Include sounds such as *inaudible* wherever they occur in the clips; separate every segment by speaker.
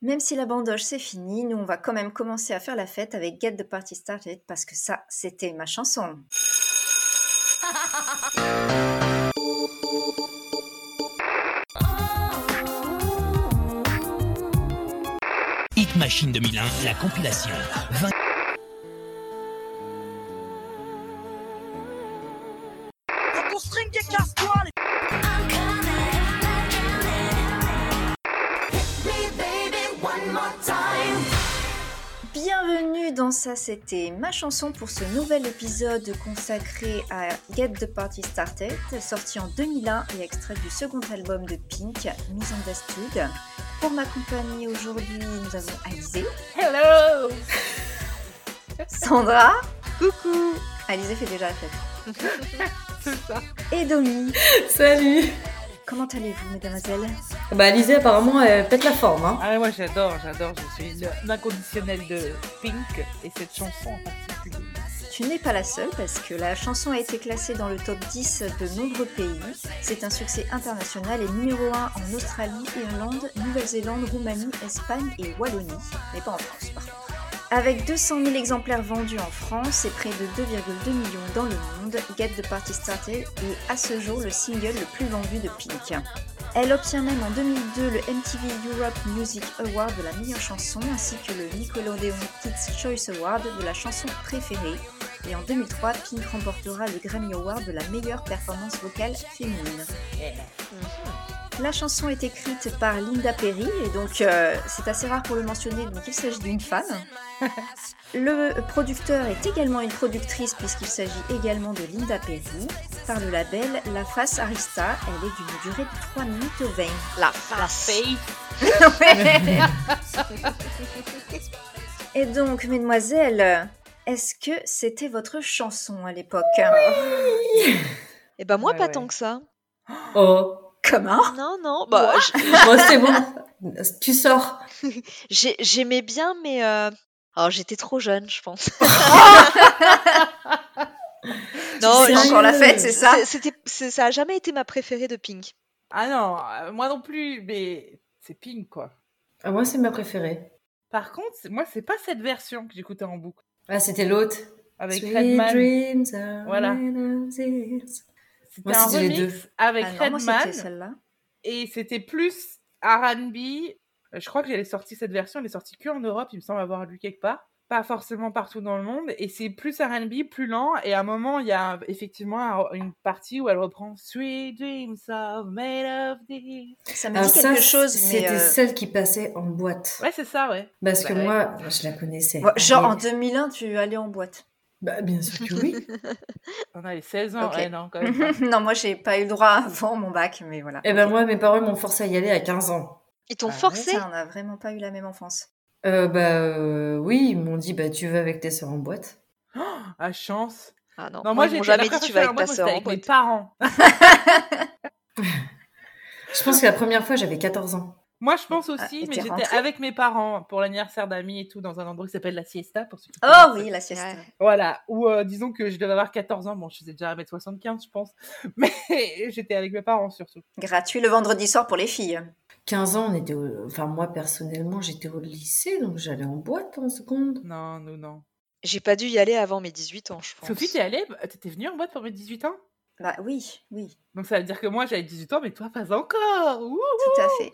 Speaker 1: Même si la bandoche c'est fini, nous on va quand même commencer à faire la fête avec Get the Party Started parce que ça, c'était ma chanson.
Speaker 2: Hit Machine 2001, la compilation. 20...
Speaker 1: Ça, c'était ma chanson pour ce nouvel épisode consacré à Get the Party Started, sorti en 2001 et extrait du second album de Pink, Misunderstood. Pour m'accompagner aujourd'hui, nous avons Alizé,
Speaker 3: Hello *laughs*
Speaker 1: Sandra,
Speaker 3: Coucou
Speaker 1: Alizé fait déjà la fête, *laughs*
Speaker 3: C'est ça.
Speaker 1: et Domi.
Speaker 4: Salut
Speaker 1: Comment allez-vous, mesdemoiselles
Speaker 4: Bah Alizé apparemment elle pète la forme hein.
Speaker 3: Ah moi j'adore, j'adore, je suis une inconditionnelle de Pink et cette chanson en particulier.
Speaker 1: Tu n'es pas la seule parce que la chanson a été classée dans le top 10 de nombreux pays. C'est un succès international et numéro 1 en Australie, Irlande, Nouvelle-Zélande, Roumanie, Espagne et Wallonie, mais pas en France par contre. Avec 200 000 exemplaires vendus en France et près de 2,2 millions dans le monde, Get the Party Started est à ce jour le single le plus vendu de Pink. Elle obtient même en 2002 le MTV Europe Music Award de la meilleure chanson ainsi que le Nickelodeon Kids Choice Award de la chanson préférée. Et en 2003, Pink remportera le Grammy Award de la meilleure performance vocale féminine. La chanson est écrite par Linda Perry et donc euh, c'est assez rare pour le mentionner, donc il s'agit d'une femme. *laughs* Le producteur est également une productrice puisqu'il s'agit également de Linda Perry. Par le label La Face Arista, elle est d'une durée de 3 minutes 20.
Speaker 3: La face *laughs*
Speaker 1: Et donc, mesdemoiselles, est-ce que c'était votre chanson à l'époque?
Speaker 5: Eh ben moi
Speaker 3: Ouais,
Speaker 5: pas
Speaker 3: ouais.
Speaker 5: tant que ça.
Speaker 4: Oh
Speaker 1: Comment?
Speaker 5: Non non, bah
Speaker 4: Bon *laughs* c'est bon Tu sors
Speaker 5: j'ai- j'aimais bien mais euh... alors j'étais trop jeune je pense. *laughs* *laughs* non,
Speaker 1: C'est encore la fête, c'est ça?
Speaker 5: c'était ça a jamais été ma préférée de Pink.
Speaker 3: Ah non, euh, moi non plus, mais c'est Pink quoi.
Speaker 4: ah, Moi c'est ma préférée.
Speaker 3: Par contre, moi c'est pas cette version que j'écoutais en boucle.
Speaker 4: Ah c'était l'autre.
Speaker 3: Avec
Speaker 4: Sweet
Speaker 3: Redman.
Speaker 4: dreams are
Speaker 3: Voilà. C'était un remix
Speaker 4: deux.
Speaker 3: avec
Speaker 1: Ah non,
Speaker 3: Redman et c'était plus R&B. Euh, Je crois que j'avais sorti cette version, elle est sortie que en Europe, il me semble avoir lu quelque part. Pas forcément partout dans le monde. Et c'est plus R&B, plus lent. Et à un moment, il y a effectivement un- une partie où elle reprend Sweet Dreams are made of this.
Speaker 1: Ça me
Speaker 4: Alors
Speaker 1: dit
Speaker 4: ça
Speaker 1: quelque chose, mais...
Speaker 4: c'était
Speaker 1: euh,
Speaker 4: celle qui passait en boîte.
Speaker 3: Ouais, c'est ça, ouais.
Speaker 4: Parce que
Speaker 3: Bah, ouais.
Speaker 4: moi je la connaissais.
Speaker 1: genre en
Speaker 4: Et-
Speaker 1: 2001, tu allais en boîte.
Speaker 4: Bah bien sûr que oui. *laughs*
Speaker 3: On avait 16 ans.
Speaker 1: Ok.
Speaker 3: Ouais, non, quand même *laughs*
Speaker 1: non, moi j'ai pas eu le droit avant mon bac, mais voilà.
Speaker 4: Et ben
Speaker 1: Ok.
Speaker 4: moi mes parents m'ont forcé à y aller à 15 ans.
Speaker 5: Ils t'ont
Speaker 3: Ah
Speaker 5: forcé
Speaker 1: Ça, on n'a vraiment pas eu la même enfance.
Speaker 4: Euh, bah euh, oui, ils m'ont dit bah tu vas avec tes sœurs en boîte. *gasps*
Speaker 3: Ah, chance.
Speaker 5: Ah non,
Speaker 3: Non,
Speaker 5: moi,
Speaker 3: j'étais
Speaker 5: jamais dit tu vas avec ta sœur en
Speaker 3: avec mes
Speaker 5: boîte.
Speaker 3: parents. *laughs*
Speaker 4: Je pense que la première fois j'avais 14 ans.
Speaker 3: Moi, je pense
Speaker 1: Ah,
Speaker 3: aussi, mais j'étais avec mes parents pour l'anniversaire d'amis et tout dans un endroit qui s'appelle la Siesta pour ceux qui
Speaker 1: Oh oui, la sieste.
Speaker 5: Ouais.
Speaker 3: Voilà, ou euh, disons que je devais avoir 14 ans, bon, je faisais déjà 1m75, je pense, *laughs* mais j'étais avec mes parents surtout.
Speaker 1: Gratuit le vendredi soir pour les filles.
Speaker 4: 15 ans, on était au... Enfin, moi, personnellement, j'étais au lycée, donc j'allais en boîte en seconde.
Speaker 3: Non, nous, non.
Speaker 5: J'ai pas dû y aller avant mes 18 ans, je pense.
Speaker 3: Sophie, t'es allée? Bah, T'étais venue en boîte pour mes 18 ans?
Speaker 1: Bah oui, oui,
Speaker 3: Donc ça veut dire que moi, j'avais 18 ans, mais toi, pas encore Ouh
Speaker 1: tout à fait.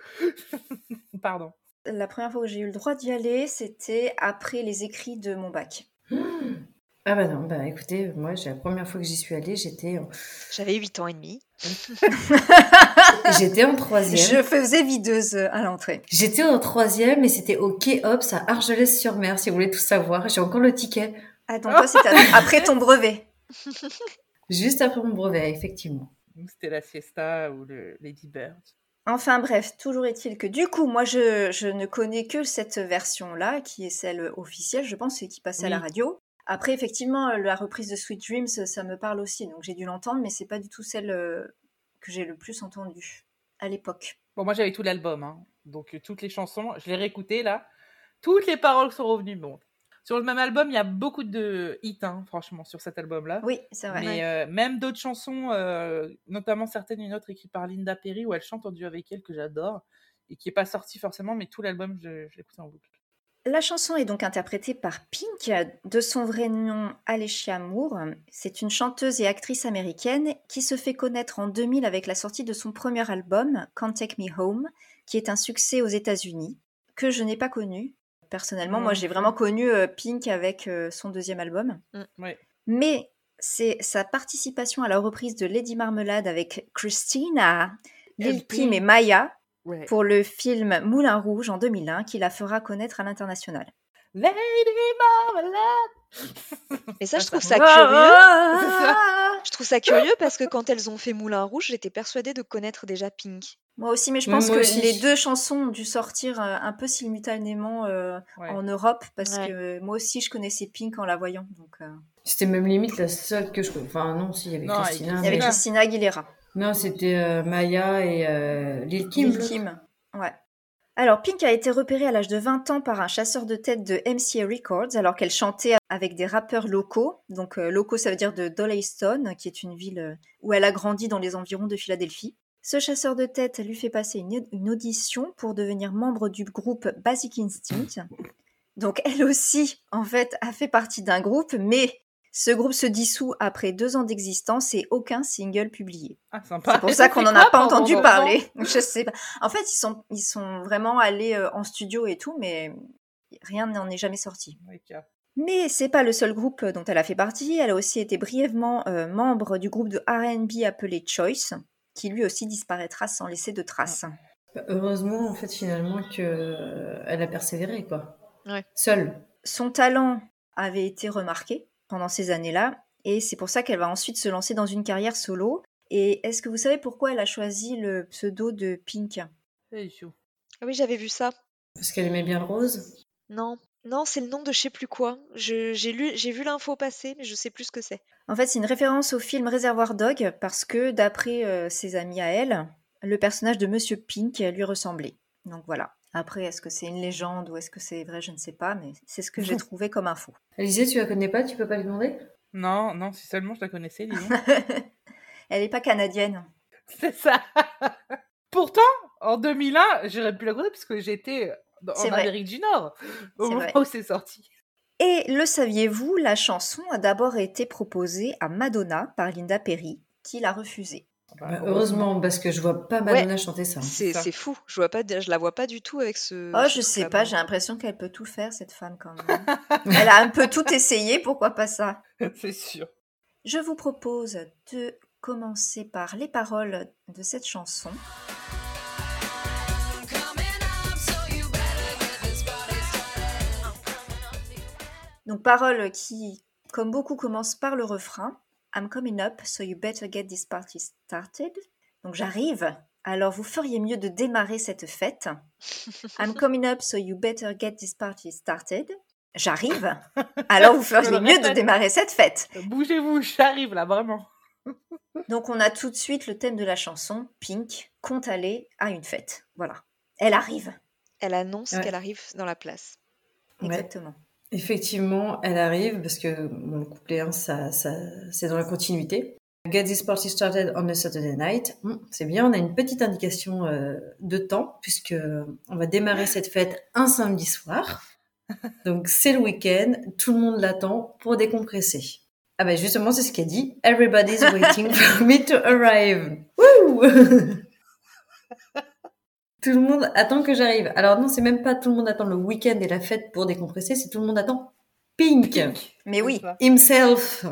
Speaker 3: Pardon.
Speaker 1: La première fois que j'ai eu le droit d'y aller, c'était après les écrits de mon bac.
Speaker 4: Ah bah non, bah écoutez, moi, la première fois que j'y suis allée, j'étais en...
Speaker 5: J'avais 8 ans et demi. *laughs*
Speaker 4: j'étais en troisième.
Speaker 1: Je faisais videuse à l'entrée.
Speaker 4: J'étais en troisième et c'était au Quai Ops à Argelès-sur-Mer, si vous voulez tout savoir. J'ai encore le ticket,
Speaker 1: Ah, donc toi, c'était *laughs* après ton brevet.
Speaker 4: juste après mon brevet, effectivement.
Speaker 3: C'était la Siesta ou le Lady Bird.
Speaker 1: Enfin bref, toujours est-il que du coup, moi, je, je ne connais que cette version-là, qui est celle officielle, je pense, et qui passait à la radio. Après, effectivement, la reprise de Sweet Dreams, ça me parle aussi, donc j'ai dû l'entendre, mais c'est pas du tout celle euh, que j'ai le plus entendue à l'époque.
Speaker 3: Bon, moi, j'avais tout l'album, hein. donc euh, toutes les chansons, je l'ai réécouté là. Toutes les paroles sont revenues. Bon, sur le même album, il y a beaucoup de hits, hein, franchement, sur cet album-là.
Speaker 1: Oui, c'est vrai.
Speaker 3: Mais euh, même d'autres chansons, euh, notamment certaines, une autre écrite par Linda Perry, où elle chante en duo avec elle, que j'adore. et qui est pas sorti forcément, mais tout l'album, je, je l'ai écouté en boucle.
Speaker 1: La chanson est donc interprétée par Pink, de son vrai nom Alicia Moore. C'est une chanteuse et actrice américaine qui se fait connaître en 2000 avec la sortie de son premier album, Can't Take Me Home, qui est un succès aux États-Unis, que je n'ai pas connu. Personnellement, moi
Speaker 3: Non
Speaker 1: j'ai vraiment connu euh, Pink avec euh, son deuxième album.
Speaker 3: Ouais.
Speaker 1: Mais c'est sa participation à la reprise de Lady Marmelade avec Christina, Lil. Kim et Maya
Speaker 3: Ouais.
Speaker 1: pour le film Moulin Rouge en 2001 qui la fera connaître à l'international.
Speaker 3: Lady Marmalade
Speaker 5: Mais ça, je trouve
Speaker 3: ça-
Speaker 5: curieux. *laughs* Je trouve ça curieux parce que quand elles ont fait Moulin Rouge, j'étais persuadée de connaître déjà Pink.
Speaker 1: Moi aussi, mais je pense
Speaker 4: moi
Speaker 1: que
Speaker 4: aussi.
Speaker 1: les deux chansons ont dû sortir euh, un peu simultanément euh,
Speaker 3: Ouais.
Speaker 1: en Europe parce
Speaker 5: Ouais.
Speaker 1: que moi aussi je connaissais Pink en la voyant. Donc, euh,
Speaker 4: C'était même limite la seule que je. Enfin, non, si, il y avait
Speaker 3: Non, avec
Speaker 4: Christina.
Speaker 1: il y avait
Speaker 3: Maya.
Speaker 1: Christina Aguilera.
Speaker 4: Non, c'était euh, Maya et euh, Lil Kim.
Speaker 1: Lil Kim. Ouais. Alors, Pink a été repérée à l'âge de 20 ans par un chasseur de tête de MCA Records alors qu'elle chantait avec des rappeurs locaux. Donc, euh, locaux, ça veut dire de Doleyston, qui est une ville euh, où elle a grandi dans les environs de Philadelphie. Ce chasseur de tête lui fait passer une, une audition pour devenir membre du groupe Basic Instinct. Donc, elle aussi, en fait, a fait partie d'un groupe, mais ce groupe se dissout après deux ans d'existence et aucun single publié.
Speaker 3: Ah, sympa.
Speaker 1: C'est pour ça qu'on n'en a pas entendu parler. *laughs* Je sais pas. En fait, ils sont, ils sont vraiment allés euh, en studio et tout, mais rien n'en est jamais sorti. Mais c'est pas le seul groupe dont elle a fait partie. Elle a aussi été brièvement euh, membre du groupe de R&B appelé Choice, qui lui aussi disparaîtra sans laisser de traces.
Speaker 4: Heureusement, en fait, finalement, que elle a persévéré, quoi.
Speaker 5: Ouais.
Speaker 4: Seule.
Speaker 1: Son talent avait été remarqué pendant ces années-là, et c'est pour ça qu'elle va ensuite se lancer dans une carrière solo. Et est-ce que vous savez pourquoi elle a choisi le pseudo de Pink?
Speaker 5: Ah oui, j'avais vu ça.
Speaker 4: Parce qu'elle aimait bien le rose?
Speaker 5: Non, non, c'est le nom de je sais plus quoi. Je- J'ai lu, j'ai vu l'info passer, mais je sais plus ce que c'est.
Speaker 1: En fait, c'est une référence au film Réservoir Dog parce que, d'après euh, ses amis à elle, le personnage de Monsieur Pink lui ressemblait. Donc voilà. Après, est-ce que c'est une légende ou est-ce que c'est vrai, je ne sais pas, mais c'est ce que j'ai *laughs* trouvé comme info.
Speaker 4: Alizé, tu la connais pas Tu peux pas lui demander?
Speaker 3: Non, non, si seulement je la connaissais, disons. *laughs*
Speaker 1: Elle n'est pas canadienne.
Speaker 3: C'est ça. *laughs* Pourtant, en 2001, j'aurais pu la connaître parce que j'étais en
Speaker 1: C'est vrai.
Speaker 3: Amérique du Nord au
Speaker 1: C'est
Speaker 3: moment
Speaker 1: vrai.
Speaker 3: où c'est sorti.
Speaker 1: Et le saviez-vous, la chanson a d'abord été proposée à Madonna par Linda Perry, qui l'a refusée.
Speaker 4: Bah, Heureusement, parce que je vois pas Madonna chanter ça.
Speaker 5: C'est
Speaker 3: ça.
Speaker 5: c'est fou. Je vois pas, je la vois pas du tout avec ce.
Speaker 1: Oh, je sais pas, j'ai l'impression qu'elle peut tout faire, cette femme, quand même. *laughs* Elle a un peu tout essayé, pourquoi pas ça? *laughs*
Speaker 3: C'est sûr.
Speaker 1: Je vous propose de commencer par les paroles de cette chanson. Donc paroles qui, comme beaucoup, commencent par le refrain. I'm coming up, so you better get this party started. Donc j'arrive, alors vous feriez mieux de démarrer cette fête. I'm *laughs* coming up, so you better get this party started. J'arrive, *laughs* alors vous feriez mieux de démarrer cette fête.
Speaker 3: Bougez-vous, j'arrive là, vraiment. *laughs*
Speaker 1: Donc on a tout de suite le thème de la chanson, Pink, compte aller à une fête. Voilà. Elle arrive.
Speaker 5: Elle annonce
Speaker 4: Ouais.
Speaker 5: qu'elle arrive dans la place.
Speaker 4: Ouais.
Speaker 1: Exactement.
Speaker 4: Effectivement, elle arrive parce que bon, le couplet 1, ça, ça, c'est dans la continuité. Get this party started on a Saturday night. Hmm, c'est bien, on a une petite indication euh, de temps puisque euh, on va démarrer cette fête un samedi soir. *laughs* Donc c'est le week-end, tout le monde l'attend pour décompresser. Ah ben justement, c'est ce qu'elle dit. Everybody's waiting for me to arrive. *laughs* Woo *laughs* Tout le monde attend que j'arrive. Alors non, c'est même pas tout le monde attend le week-end et la fête pour décompresser, c'est tout le monde attend Pink,
Speaker 1: Mais oui.
Speaker 4: Himself.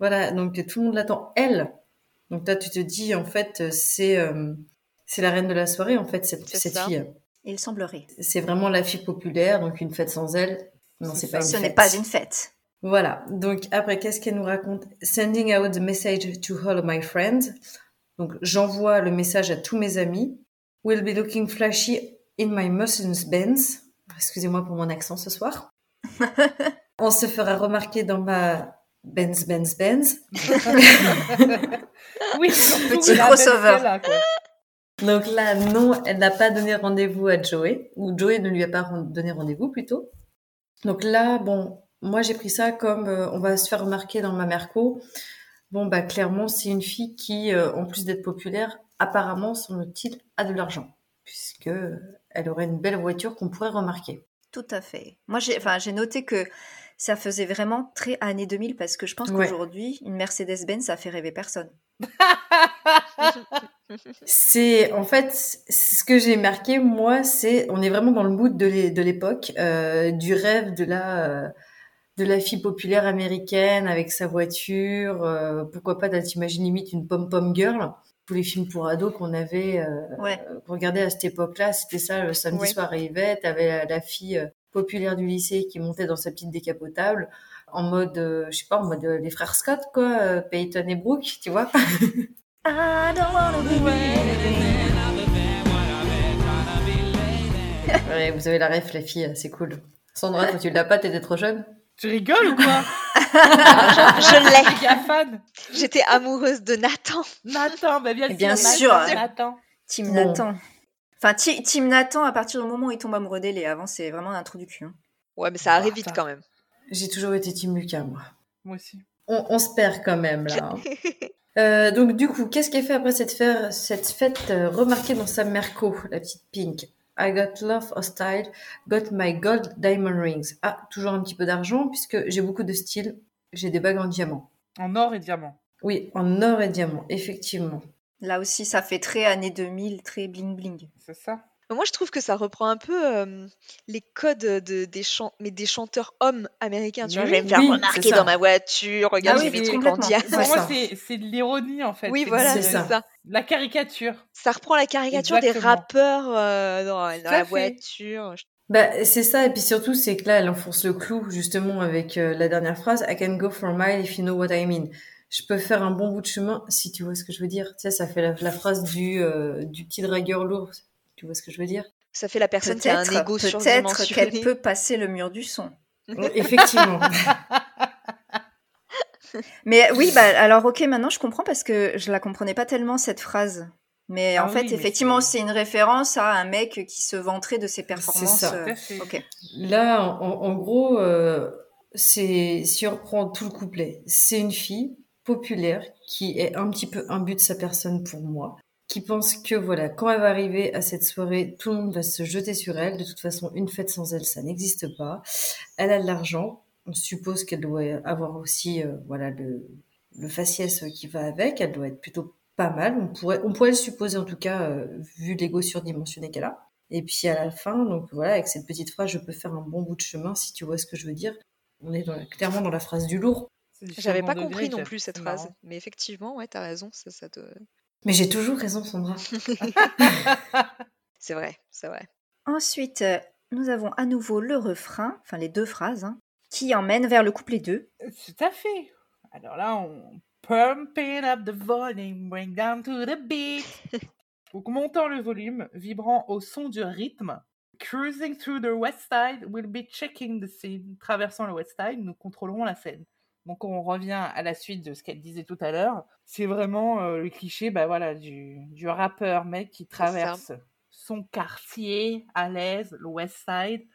Speaker 4: Voilà, donc tout le monde l'attend elle. Donc là, tu te dis en fait, c'est euh, c'est la reine de la soirée en fait cette,
Speaker 5: C'est
Speaker 4: cette fille.
Speaker 1: Il semblerait.
Speaker 4: C'est vraiment la fille populaire, donc une fête sans elle. Non,
Speaker 3: C'est
Speaker 4: pas une
Speaker 1: Ce
Speaker 4: fête.
Speaker 1: n'est pas une fête.
Speaker 4: Voilà. Donc après, qu'est-ce qu'elle nous raconte? Sending out the message to all of my friends. Donc j'envoie le message à tous mes amis. Will be looking flashy in my Mercedes Benz. Excusez-moi pour mon accent ce soir. *laughs* On se fera remarquer dans ma Benz Benz Benz.
Speaker 3: Oui, *laughs*
Speaker 1: Petit crossover.
Speaker 3: là.
Speaker 4: Donc là, non, elle n'a pas donné rendez-vous à Joey, ou Joey ne lui a pas donné rendez-vous plutôt. Donc là, bon, moi j'ai pris ça comme euh, on va se faire remarquer dans ma Merco. Bon, bah clairement, c'est une fille qui, euh, en plus d'être populaire, apparemment, semble-t-il, a de l'argent. puisque elle aurait une belle voiture qu'on pourrait remarquer.
Speaker 1: Tout à fait. Moi, j'ai enfin, j'ai noté que ça faisait vraiment très années 2000 parce que je pense
Speaker 4: Ouais.
Speaker 1: qu'aujourd'hui, une Mercedes-Benz, ça fait rêver personne.
Speaker 4: C'est en fait ce que j'ai marqué moi, c'est on est vraiment dans le mood de l'é- de l'époque, euh, du rêve de la euh, de la fille populaire américaine avec sa voiture. euh, pourquoi pas, t'imagines limite une pom pom girl. Tous les films pour ados qu'on avait euh,
Speaker 1: Ouais.
Speaker 4: qu'on regardait à cette époque-là, c'était ça le samedi
Speaker 5: Ouais.
Speaker 4: soir arrivait, t'avais la, la fille euh, populaire du lycée qui montait dans sa petite décapotable en mode, euh, je sais pas, en mode euh, les frères Scott quoi, euh, Peyton et Brooke, tu vois. *laughs* Ouais, vous avez la ref, la fille, c'est cool. Sandra, toi, tu l'as pas, t'étais trop jeune?
Speaker 3: Tu rigoles ou quoi? *laughs*
Speaker 5: Je l'ai. J'étais amoureuse de Nathan.
Speaker 3: Nathan, bah bien,
Speaker 1: bien
Speaker 3: sûr. Nathan, Nathan.
Speaker 1: Team
Speaker 4: Bon.
Speaker 1: Nathan. Enfin, Team Nathan, à partir du moment où il tombe amoureux d'elle, et avant, c'est vraiment un trou du cul. hein.
Speaker 5: Ouais, mais ça arrive vite
Speaker 3: attends.
Speaker 5: quand même.
Speaker 4: J'ai toujours été Team Lucas, moi.
Speaker 3: Moi aussi.
Speaker 4: On, on se perd quand même, là. hein. *laughs* Euh, donc, du coup, qu'est-ce qu'elle fait après cette, fête- cette fête euh, remarquée dans sa Merco, la petite Pink? I got love of style, got my gold diamond rings. Ah, toujours un petit peu d'argent, puisque j'ai beaucoup de style. J'ai des bagues en diamant.
Speaker 3: En or et diamant.
Speaker 4: Oui, en or et diamant, effectivement.
Speaker 1: Là aussi, ça fait très années 2000, très bling bling.
Speaker 3: C'est ça.
Speaker 5: Moi, je trouve que ça reprend un peu euh, les codes de, des, chant- mais des chanteurs hommes américains. Tu
Speaker 3: Mais
Speaker 5: vois,
Speaker 3: oui,
Speaker 5: j'aime faire
Speaker 4: oui,
Speaker 5: remarquer dans ma voiture, regarde,
Speaker 1: Ah
Speaker 5: j'ai
Speaker 1: oui,
Speaker 5: mes en diamant.
Speaker 3: Pour moi, c'est de l'ironie, en fait.
Speaker 5: Oui, voilà,
Speaker 4: c'est ça.
Speaker 5: ça.
Speaker 3: La caricature.
Speaker 5: Ça reprend la caricature des rappeurs euh, dans, la
Speaker 3: fait.
Speaker 5: voiture.
Speaker 4: Bah, c'est ça, et puis surtout, c'est que là, elle enfonce le clou, justement, avec euh, la dernière phrase, I can go for a mile if you know what I mean. Je peux faire un bon bout de chemin, si tu vois ce que je veux dire. Tu sais, ça fait la, la phrase du, euh, du petit dragueur lourd. Tu vois ce que je veux dire?
Speaker 5: Ça fait la personne qui a un
Speaker 1: Peut-être
Speaker 5: ego
Speaker 1: peut-être
Speaker 5: surdimensionné.
Speaker 1: qu'elle peut passer le mur du son.
Speaker 4: Effectivement. *laughs*
Speaker 1: Mais oui, bah alors ok, maintenant je comprends parce que je la comprenais pas tellement cette phrase. Mais
Speaker 3: Ah
Speaker 1: en fait,
Speaker 3: oui, mais
Speaker 1: effectivement,
Speaker 3: c'est-
Speaker 1: c'est une référence à un mec qui se vanterait de ses performances.
Speaker 4: ça.
Speaker 1: euh,
Speaker 3: fait.
Speaker 4: Là, en, gros, euh, c'est, si on reprend tout le couplet, c'est une fille populaire qui est un petit peu imbue de sa personne pour moi, qui pense que voilà, quand elle va arriver à cette soirée, tout le monde va se jeter sur elle. De toute façon, une fête sans elle, ça n'existe pas. Elle a de l'argent. On suppose qu'elle doit avoir aussi, euh, voilà, le, le faciès qui va avec. Elle doit être plutôt pas mal. On pourrait, on pourrait le supposer en tout cas, euh, vu l'ego surdimensionné qu'elle a. Et puis à la fin, donc voilà, avec cette petite phrase, je peux faire un bon bout de chemin, si tu vois ce que je veux dire. On est dans la- clairement dans la phrase du lourd.
Speaker 5: J'avais pas compris non plus cette phrase.
Speaker 3: marrant.
Speaker 5: Mais effectivement, ouais, t'as raison. Ça, ça te...
Speaker 4: Mais j'ai toujours raison, Sandra. *laughs*
Speaker 5: C'est vrai, c'est vrai.
Speaker 1: Ensuite, euh, nous avons à nouveau le refrain, enfin les deux phrases, hein, qui emmènent vers le couplet 2.
Speaker 3: Tout à fait. Alors là, on pumping up the volume, bring down to the beat. *laughs* Donc montant le volume, vibrant au son du rythme. Cruising through the west side, we'll be checking the scene. Traversant le west side, nous contrôlerons la scène. Donc on revient à la suite de ce qu'elle disait tout à l'heure. C'est vraiment euh, le cliché, bah voilà, du, du rappeur mec qui traverse son quartier à l'aise, le west side,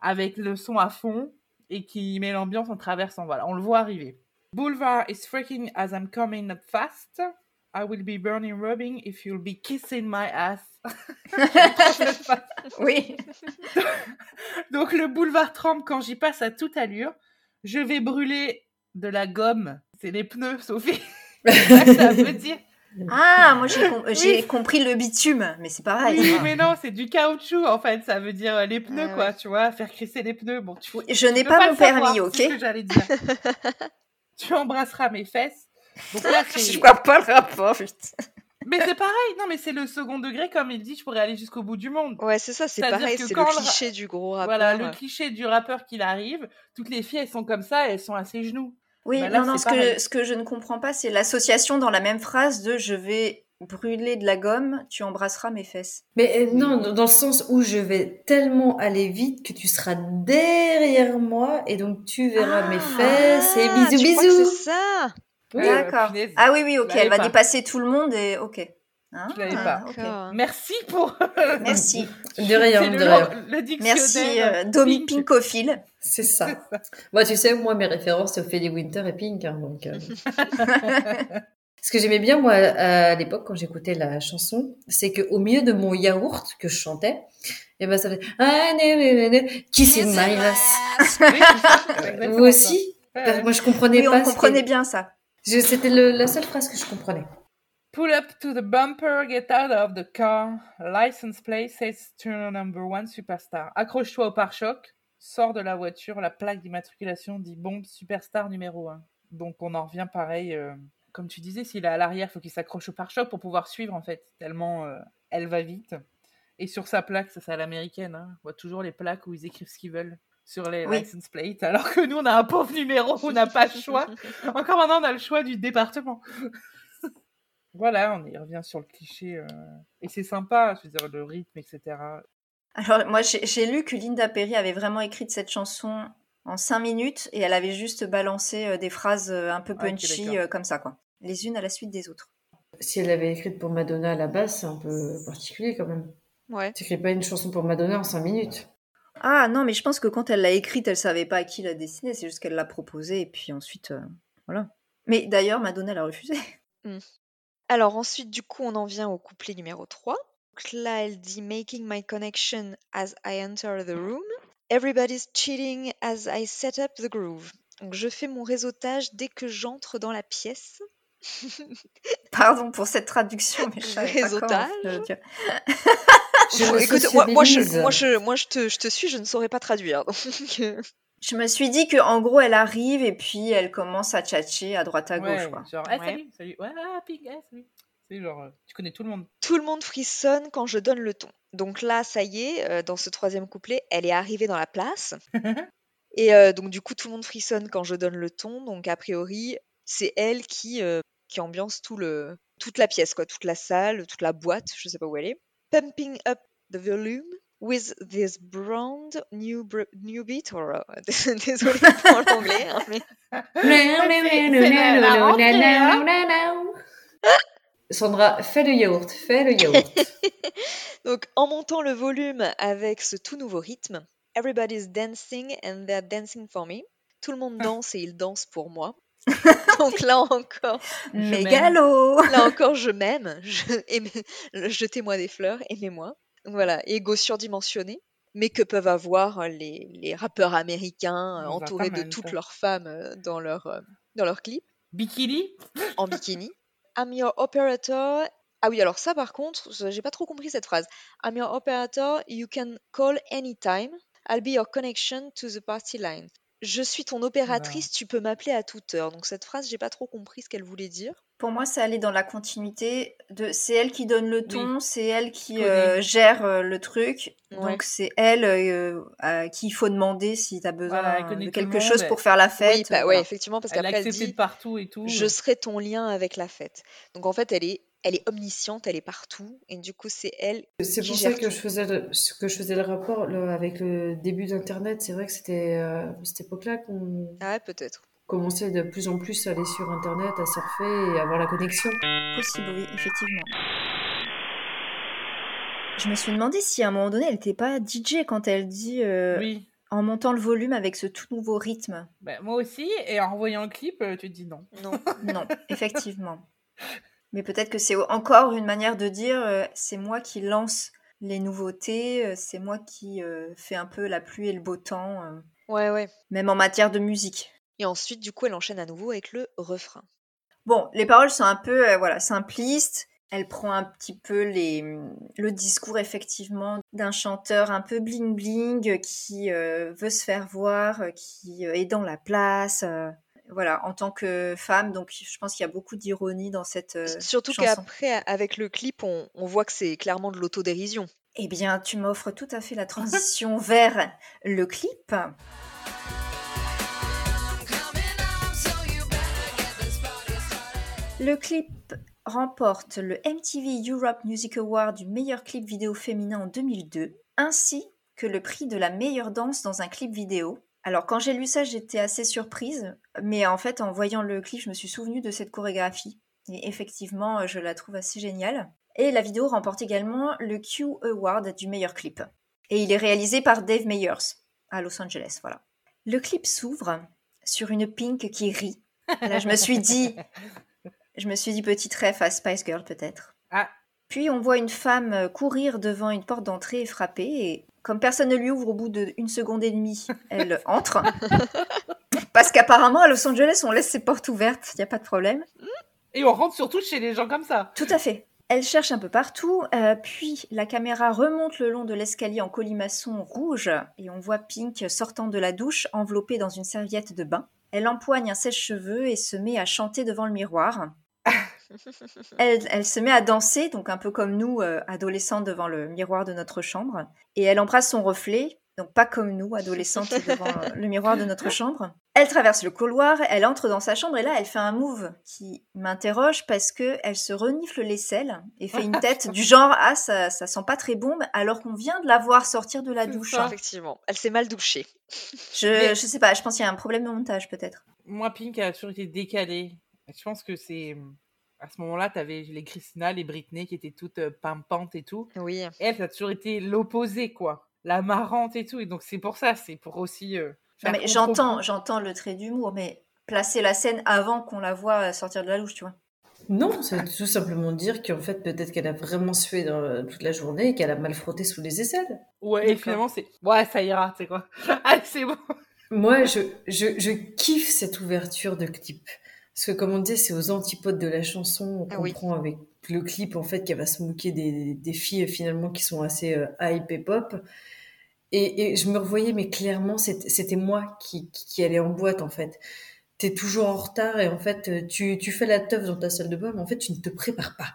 Speaker 3: avec le son à fond et qui met l'ambiance en traversant. Voilà, on le voit arriver. Boulevard is freaking as I'm coming up fast. I will be burning rubbing if you'll be kissing my ass. *laughs* *laughs*
Speaker 1: Oui. *laughs*
Speaker 3: Donc le boulevard tremble quand j'y passe à toute allure. Je vais brûler de la gomme. C'est les pneus, Sophie. *laughs* C'est ça que ça veut dire.
Speaker 1: Ah, moi j'ai com- j'ai compris le bitume, mais c'est pareil.
Speaker 3: Oui, mais non, c'est du caoutchouc en fait. Ça veut dire euh, les pneus,
Speaker 5: Ah
Speaker 3: quoi. Tu vois, faire crisser les pneus. Bon, tu,
Speaker 1: Je n'ai pas
Speaker 3: le
Speaker 1: mon
Speaker 3: savoir,
Speaker 1: permis, ok
Speaker 3: C'est ce que j'allais dire. *laughs* tu embrasseras mes fesses. Donc là, *laughs*
Speaker 1: Je vois pas le rapport, putain.
Speaker 3: Mais c'est pareil. Non, mais c'est le second degré, comme il dit. Je pourrais aller jusqu'au bout du monde.
Speaker 5: Ouais, c'est ça, c'est
Speaker 3: C'est-à-dire
Speaker 5: pareil, c'est
Speaker 3: quand
Speaker 5: le
Speaker 3: le ra-
Speaker 5: cliché du gros rappeur.
Speaker 3: Voilà, le cliché du rappeur qu'il arrive. Toutes les filles, elles sont comme ça, elles sont à ses genoux.
Speaker 1: Oui,
Speaker 3: Bah là,
Speaker 1: non, non, ce que,
Speaker 3: pareil.
Speaker 1: ce que je ne comprends pas, c'est l'association dans la même phrase de je vais brûler de la gomme, tu embrasseras mes fesses.
Speaker 4: Mais euh, non, dans le sens où je vais tellement aller vite que tu seras derrière moi et donc tu verras
Speaker 1: Ah.
Speaker 4: mes fesses et bisous
Speaker 5: tu crois que
Speaker 4: bisous.
Speaker 5: c'est ça?
Speaker 3: Oui,
Speaker 1: D'accord.
Speaker 3: euh, punaise.
Speaker 1: ah oui, oui, ok,
Speaker 3: l'avais
Speaker 1: elle va
Speaker 3: pas.
Speaker 1: dépasser tout le monde et ok. Ah,
Speaker 3: Je l'avais pas.
Speaker 5: D'accord.
Speaker 3: Merci pour.
Speaker 1: Merci.
Speaker 4: De rien, de rien.
Speaker 3: le dictionnaire.
Speaker 1: Merci, euh, Domi
Speaker 3: Pink.
Speaker 1: Pinkophile.
Speaker 4: C'est ça. Moi, tu sais, moi, mes références, c'est Ophélie Winter et Pink. hein, donc, euh. *laughs* Ce que j'aimais bien, moi, à l'époque, quand j'écoutais la chanson, c'est qu'au milieu de mon yaourt que je chantais, et ben ça faisait ah, né, Kissing my ass. *laughs* Vous aussi Moi, je comprenais
Speaker 1: oui,
Speaker 4: pas.
Speaker 1: on comprenait bien ça.
Speaker 4: C'était la seule phrase que je comprenais.
Speaker 3: Pull up to the bumper, get out of the car. License plate says turn number one superstar. Accroche-toi au pare-choc, sors de la voiture, la plaque d'immatriculation dit bombe superstar numéro 1. Donc on en revient pareil. euh, comme tu disais, s'il est à l'arrière, faut qu'il s'accroche au pare-choc pour pouvoir suivre en fait, tellement euh, elle va vite. Et sur sa plaque, ça c'est à l'américaine, hein, on voit toujours les plaques où ils écrivent ce qu'ils veulent sur les
Speaker 1: Oui.
Speaker 3: license plates, alors que nous on a un pauvre numéro, on n'a pas le choix. *laughs* Encore maintenant, on a le choix du département. *laughs* voilà, on y revient sur le cliché. euh, Et c'est sympa, je veux dire, le rythme, etc.
Speaker 1: Alors, moi, j'ai lu que Linda Perry avait vraiment écrit cette chanson en cinq minutes et elle avait juste balancé euh, des phrases euh, un peu
Speaker 3: Ah,
Speaker 1: punchy euh, comme ça, quoi. Les unes à la suite des autres.
Speaker 4: Si elle l'avait écrite pour Madonna à la base, c'est un peu particulier quand même.
Speaker 5: Ouais.
Speaker 4: Tu n'écris pas une chanson pour Madonna en 5 minutes.
Speaker 1: Ah non, mais je pense que quand elle l'a écrite, elle savait pas à qui la dessiner, c'est juste qu'elle l'a proposée et puis ensuite, euh, voilà. Mais d'ailleurs, Madonna l'a refusé.
Speaker 5: Alors ensuite, du coup, on en vient au couplet numéro 3. Donc là, elle dit Making my connection as I enter the room. Everybody's cheating as I set up the groove. Donc je fais mon réseautage dès que j'entre dans la pièce. *laughs* *laughs*
Speaker 1: Pardon pour cette traduction, mais je pas
Speaker 5: Réseautage.
Speaker 4: Je me
Speaker 5: Écoute, moi, moi, je, moi, je, moi je, te, je te suis, je ne saurais pas traduire. Donc,
Speaker 1: Je me suis dit que en gros, elle arrive et puis elle commence à tchatcher à droite à gauche,
Speaker 3: Ouais,
Speaker 1: quoi.
Speaker 3: genre, eh,
Speaker 5: Ouais.
Speaker 3: salut, salut, ouais, ah, ping, eh, salut. C'est genre, euh, tu connais tout le monde.
Speaker 5: tout le monde frissonne quand je donne le ton. Donc là, ça y est, euh, dans ce troisième couplet, elle est arrivée dans la place. *laughs* Et euh, donc du coup, tout le monde frissonne quand je donne le ton. Donc a priori, c'est elle qui, euh, qui ambiance tout le, toute la pièce, quoi, toute la salle, toute la boîte, je sais pas où elle est. Pumping up the volume with this brand new, br- new beat. Or, euh, *laughs* Désolée pour l'anglais, hein, mais *laughs*
Speaker 4: Sandra, fais le yaourt, fais le yaourt. *laughs*
Speaker 5: Donc, en montant le volume avec ce tout nouveau rythme, Everybody's dancing and they're dancing for me. Tout le monde danse et il danse pour moi. *laughs* Donc là encore.
Speaker 1: Mégalo
Speaker 5: là encore, je m'aime. Je, jetez-moi des fleurs, aimez-moi. Donc voilà, ego surdimensionné, mais que peuvent avoir les, les rappeurs américains
Speaker 3: On
Speaker 5: entourés de toutes
Speaker 3: ça.
Speaker 5: leurs femmes euh, dans leur, euh, dans leur clip?
Speaker 3: Bikini?
Speaker 5: En bikini. I'm your operator. Ah oui, alors ça par contre, j'ai pas trop compris cette phrase. I'm your operator, you can call anytime. I'll be your connection to the party line. Je suis ton opératrice, tu peux m'appeler à toute heure. Donc cette phrase, j'ai pas trop compris ce qu'elle voulait dire.
Speaker 1: Pour moi, ça allait dans la continuité de. C'est elle qui donne le ton, c'est elle qui euh, gère euh, le truc.
Speaker 5: Ouais.
Speaker 1: Donc c'est elle euh, à qui il faut demander si tu as besoin
Speaker 3: Voilà,
Speaker 1: de quelque chose pour faire la fête.
Speaker 5: oui, bah,
Speaker 1: voilà.
Speaker 5: ouais, effectivement, parce qu'après elle
Speaker 3: accepté
Speaker 5: dit
Speaker 3: de partout et tout.
Speaker 5: Je serai ton lien avec la fête. Donc en fait, elle est, elle est omnisciente, elle est partout. Et du coup, c'est elle.
Speaker 4: C'est pour ça que
Speaker 5: tout.
Speaker 4: je faisais le, ce que je faisais le rapport le- avec le début d'Internet. C'est vrai que c'était euh, à cette époque-là qu'on
Speaker 5: Ah, ouais, peut-être.
Speaker 4: commençait de plus en plus à aller sur Internet, à surfer et avoir la connexion.
Speaker 1: Possible, oui, effectivement. Je me suis demandé si à un moment donné, elle n'était pas DJ quand elle dit euh,
Speaker 3: Oui,
Speaker 1: en montant le volume avec ce tout nouveau rythme.
Speaker 3: Bah, moi aussi. Et en revoyant le clip, euh, tu te dis non.
Speaker 5: Non.
Speaker 1: Non, *laughs* effectivement. Mais peut-être que c'est encore une manière de dire euh, c'est moi qui lance les nouveautés, euh, c'est moi qui euh, fais un peu la pluie et le beau temps, euh,
Speaker 5: Ouais, ouais.
Speaker 1: même en matière de musique.
Speaker 5: Et ensuite, du coup, elle enchaîne à nouveau avec le refrain.
Speaker 1: Bon, les paroles sont un peu voilà simplistes. Elle prend un petit peu les, le discours effectivement d'un chanteur un peu bling bling qui veut se faire voir, qui est dans la place. Voilà, en tant que femme, donc je pense qu'il y a beaucoup d'ironie dans cette euh,
Speaker 5: Surtout qu'après, avec le clip, on, on voit que c'est clairement de l'autodérision.
Speaker 1: Eh bien, tu m'offres tout à fait la transition *laughs* vers le clip. Le clip remporte le MTV Europe Music Award du meilleur clip vidéo féminin en 2002, ainsi que le prix de la meilleure danse dans un clip vidéo. Alors quand j'ai lu ça, j'étais assez surprise, mais en fait en voyant le clip, je me suis souvenue de cette chorégraphie. Et effectivement, je la trouve assez géniale. Et la vidéo remporte également le Q Award du meilleur clip. Et il est réalisé par Dave Meyers à Los Angeles, voilà. Le clip s'ouvre sur une Pink qui rit. Là, je me suis dit, *laughs* Je me suis dit petite ref à Spice Girl peut-être.
Speaker 3: Ah.
Speaker 1: Puis on voit une femme euh, courir devant une porte d'entrée et frapper. Et comme personne ne lui ouvre au bout d'une seconde et demie, elle *laughs* entre. Parce qu'apparemment à Los Angeles, on laisse ses portes ouvertes, il n'y a pas de problème.
Speaker 3: Et on rentre surtout chez les gens comme ça.
Speaker 1: Tout à fait. Elle cherche un peu partout, euh, puis la caméra remonte le long de l'escalier en colimaçon rouge et on voit Pink sortant de la douche enveloppée dans une serviette de bain. Elle empoigne un sèche-cheveux et se met à chanter devant le miroir. Elle, elle se met à danser, donc un peu comme nous, euh, adolescents, devant le miroir de notre chambre. Et elle embrasse son reflet, donc pas comme nous, adolescentes, *laughs* devant euh, le miroir de notre chambre. Elle traverse le couloir, elle entre dans sa chambre et là, elle fait un move qui m'interroge parce que elle se renifle l'aisselle et fait une tête du genre ah ça, ça sent pas très bon alors qu'on vient de la voir sortir de la douche.
Speaker 3: ça.
Speaker 5: Effectivement, elle s'est mal douchée.
Speaker 1: Je,
Speaker 3: Mais-
Speaker 1: je sais pas, je pense qu'il y a un problème de montage peut-être.
Speaker 3: Moi, Pink a toujours été décalée. Je pense que c'est. À ce moment-là, t'avais les Christina, les Britney qui étaient toutes euh, pimpantes et tout.
Speaker 5: Oui.
Speaker 3: Elle, ça a toujours été l'opposé, quoi. La marrante et tout. Et donc, c'est pour ça, c'est pour aussi. euh,
Speaker 1: Non, mais j'entends, j'entends le trait d'humour, mais placer la scène avant qu'on la voit sortir de la douche, tu vois.
Speaker 4: Non, ça veut tout simplement dire qu'en fait, peut-être qu'elle a vraiment sué dans- toute la journée et qu'elle a mal frotté sous les aisselles.
Speaker 3: Ouais, et finalement, c'est. Ouais, ça ira, tu sais quoi. *laughs* Allez, c'est bon.
Speaker 4: Moi, je, je, je kiffe cette ouverture de clip. Parce que, comme on disait, c'est aux antipodes de la chanson. On
Speaker 5: Ah oui.
Speaker 4: comprend avec le clip, en fait, qu'elle va se moquer des, des filles, finalement, qui sont assez euh, hype et pop. Et, et je me revoyais, mais clairement, c'était moi qui, qui, qui allais en boîte, en fait. T'es toujours en retard et, en fait, tu, tu fais la teuf dans ta salle de bain, mais en fait, tu ne te prépares pas.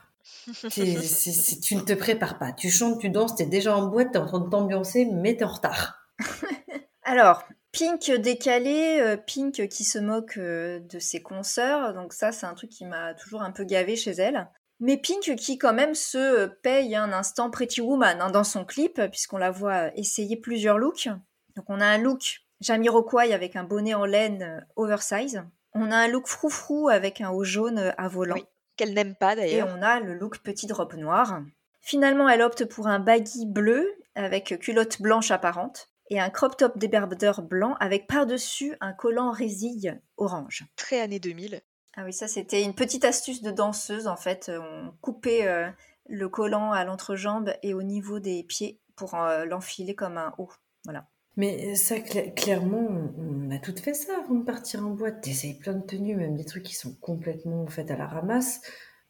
Speaker 4: Tu ne te prépares pas. Tu chantes, tu danses, t'es déjà en boîte, t'es en train de t'ambiancer, mais t'es en retard. *laughs*
Speaker 1: Alors, Pink décalé, euh, Pink qui se moque euh, de ses consoeurs, donc ça c'est un truc qui m'a toujours un peu gavé chez elle. Mais Pink qui quand même se euh, paye un instant Pretty Woman hein, dans son clip, puisqu'on la voit essayer plusieurs looks. Donc on a un look Jamiroquai avec un bonnet en laine oversize. On a un look froufrou avec un haut jaune à volant.
Speaker 5: Oui. Qu'elle n'aime pas
Speaker 1: Et
Speaker 5: d'ailleurs.
Speaker 1: on a le look petite robe noire. Finalement, elle opte pour un baggy bleu avec culotte blanche apparente et un crop top débardeur blanc avec par-dessus un collant résille orange.
Speaker 5: Très années 2000.
Speaker 1: Ah oui, ça c'était une petite astuce de danseuse en fait. On coupait euh, le collant à l'entrejambe et au niveau des pieds pour euh, l'enfiler comme un haut. Voilà.
Speaker 4: Mais ça, cla- clairement, on a toutes fait ça avant de partir en boîte. T'essayes plein de tenues, même des trucs qui sont complètement faits à la ramasse.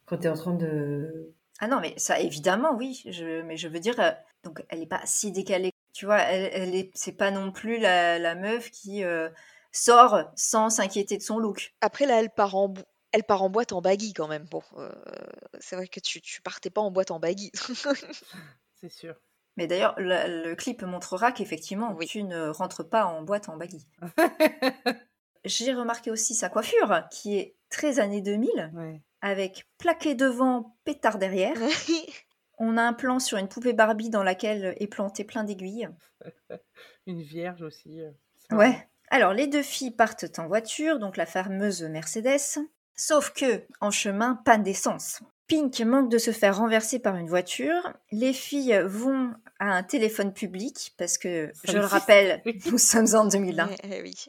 Speaker 4: Quand t'es en train de...
Speaker 1: Ah non, mais ça évidemment oui. Je, mais je veux dire, euh, donc elle est pas si décalée. Tu vois, elle, elle est, c'est pas non plus la, la meuf qui euh, sort sans s'inquiéter de son look.
Speaker 5: Après là, elle part en bo- elle part en boîte en baggy quand même. Bon, euh, c'est vrai que tu, tu partais pas en boîte en baggy. *laughs*
Speaker 3: C'est sûr.
Speaker 1: Mais d'ailleurs, le, le clip montrera qu'effectivement,
Speaker 5: Oui.
Speaker 1: tu ne rentres pas en boîte en baggy. *laughs* J'ai remarqué aussi sa coiffure, qui est très années 2000,
Speaker 3: Ouais.
Speaker 1: avec plaqué devant, pétard derrière. On a un plan sur une poupée Barbie dans laquelle est planté plein d'aiguilles. *laughs*
Speaker 3: Une vierge aussi. euh,
Speaker 1: Ouais. Alors, les deux filles partent en voiture, donc la fameuse Mercedes. Sauf que, en chemin, panne d'essence. Pink manque de se faire renverser par une voiture. Les filles vont à un téléphone public, parce que,
Speaker 3: Ça
Speaker 1: je le rappelle, *laughs* nous sommes en 2001.
Speaker 5: Eh, eh oui.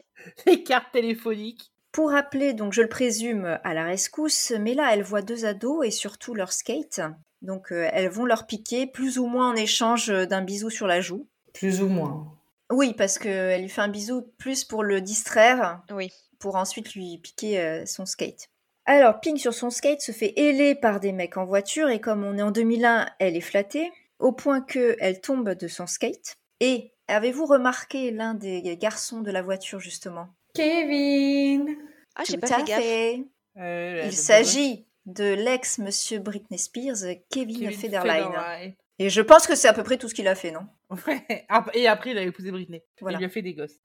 Speaker 3: Les cartes téléphoniques.
Speaker 1: Pour appeler, donc je le présume, à la rescousse, mais là, elle voit deux ados et surtout leur skate. Donc, euh, elles vont leur piquer, plus ou moins en échange d'un bisou sur la joue.
Speaker 4: Plus ou moins.
Speaker 1: Oui, parce qu'elle lui fait un bisou plus pour le distraire,
Speaker 5: Oui.
Speaker 1: pour ensuite lui piquer euh, son skate. Alors, Pink sur son skate se fait héler par des mecs en voiture et comme on est en 2001, elle est flattée, au point que elle tombe de son skate. Et avez-vous remarqué l'un des garçons de la voiture justement?
Speaker 4: Kevin
Speaker 5: Ah, j'ai pas fait gaffe.
Speaker 1: fait.
Speaker 3: Euh,
Speaker 1: Il s'agit de l'ex-monsieur Britney Spears, Kevin,
Speaker 3: Kevin
Speaker 1: Federline.
Speaker 3: Federline.
Speaker 1: Et je pense que c'est à peu près tout ce qu'il a fait, non?
Speaker 3: Ouais. Et après, il a épousé Britney.
Speaker 1: Voilà.
Speaker 3: Il lui a fait des gosses.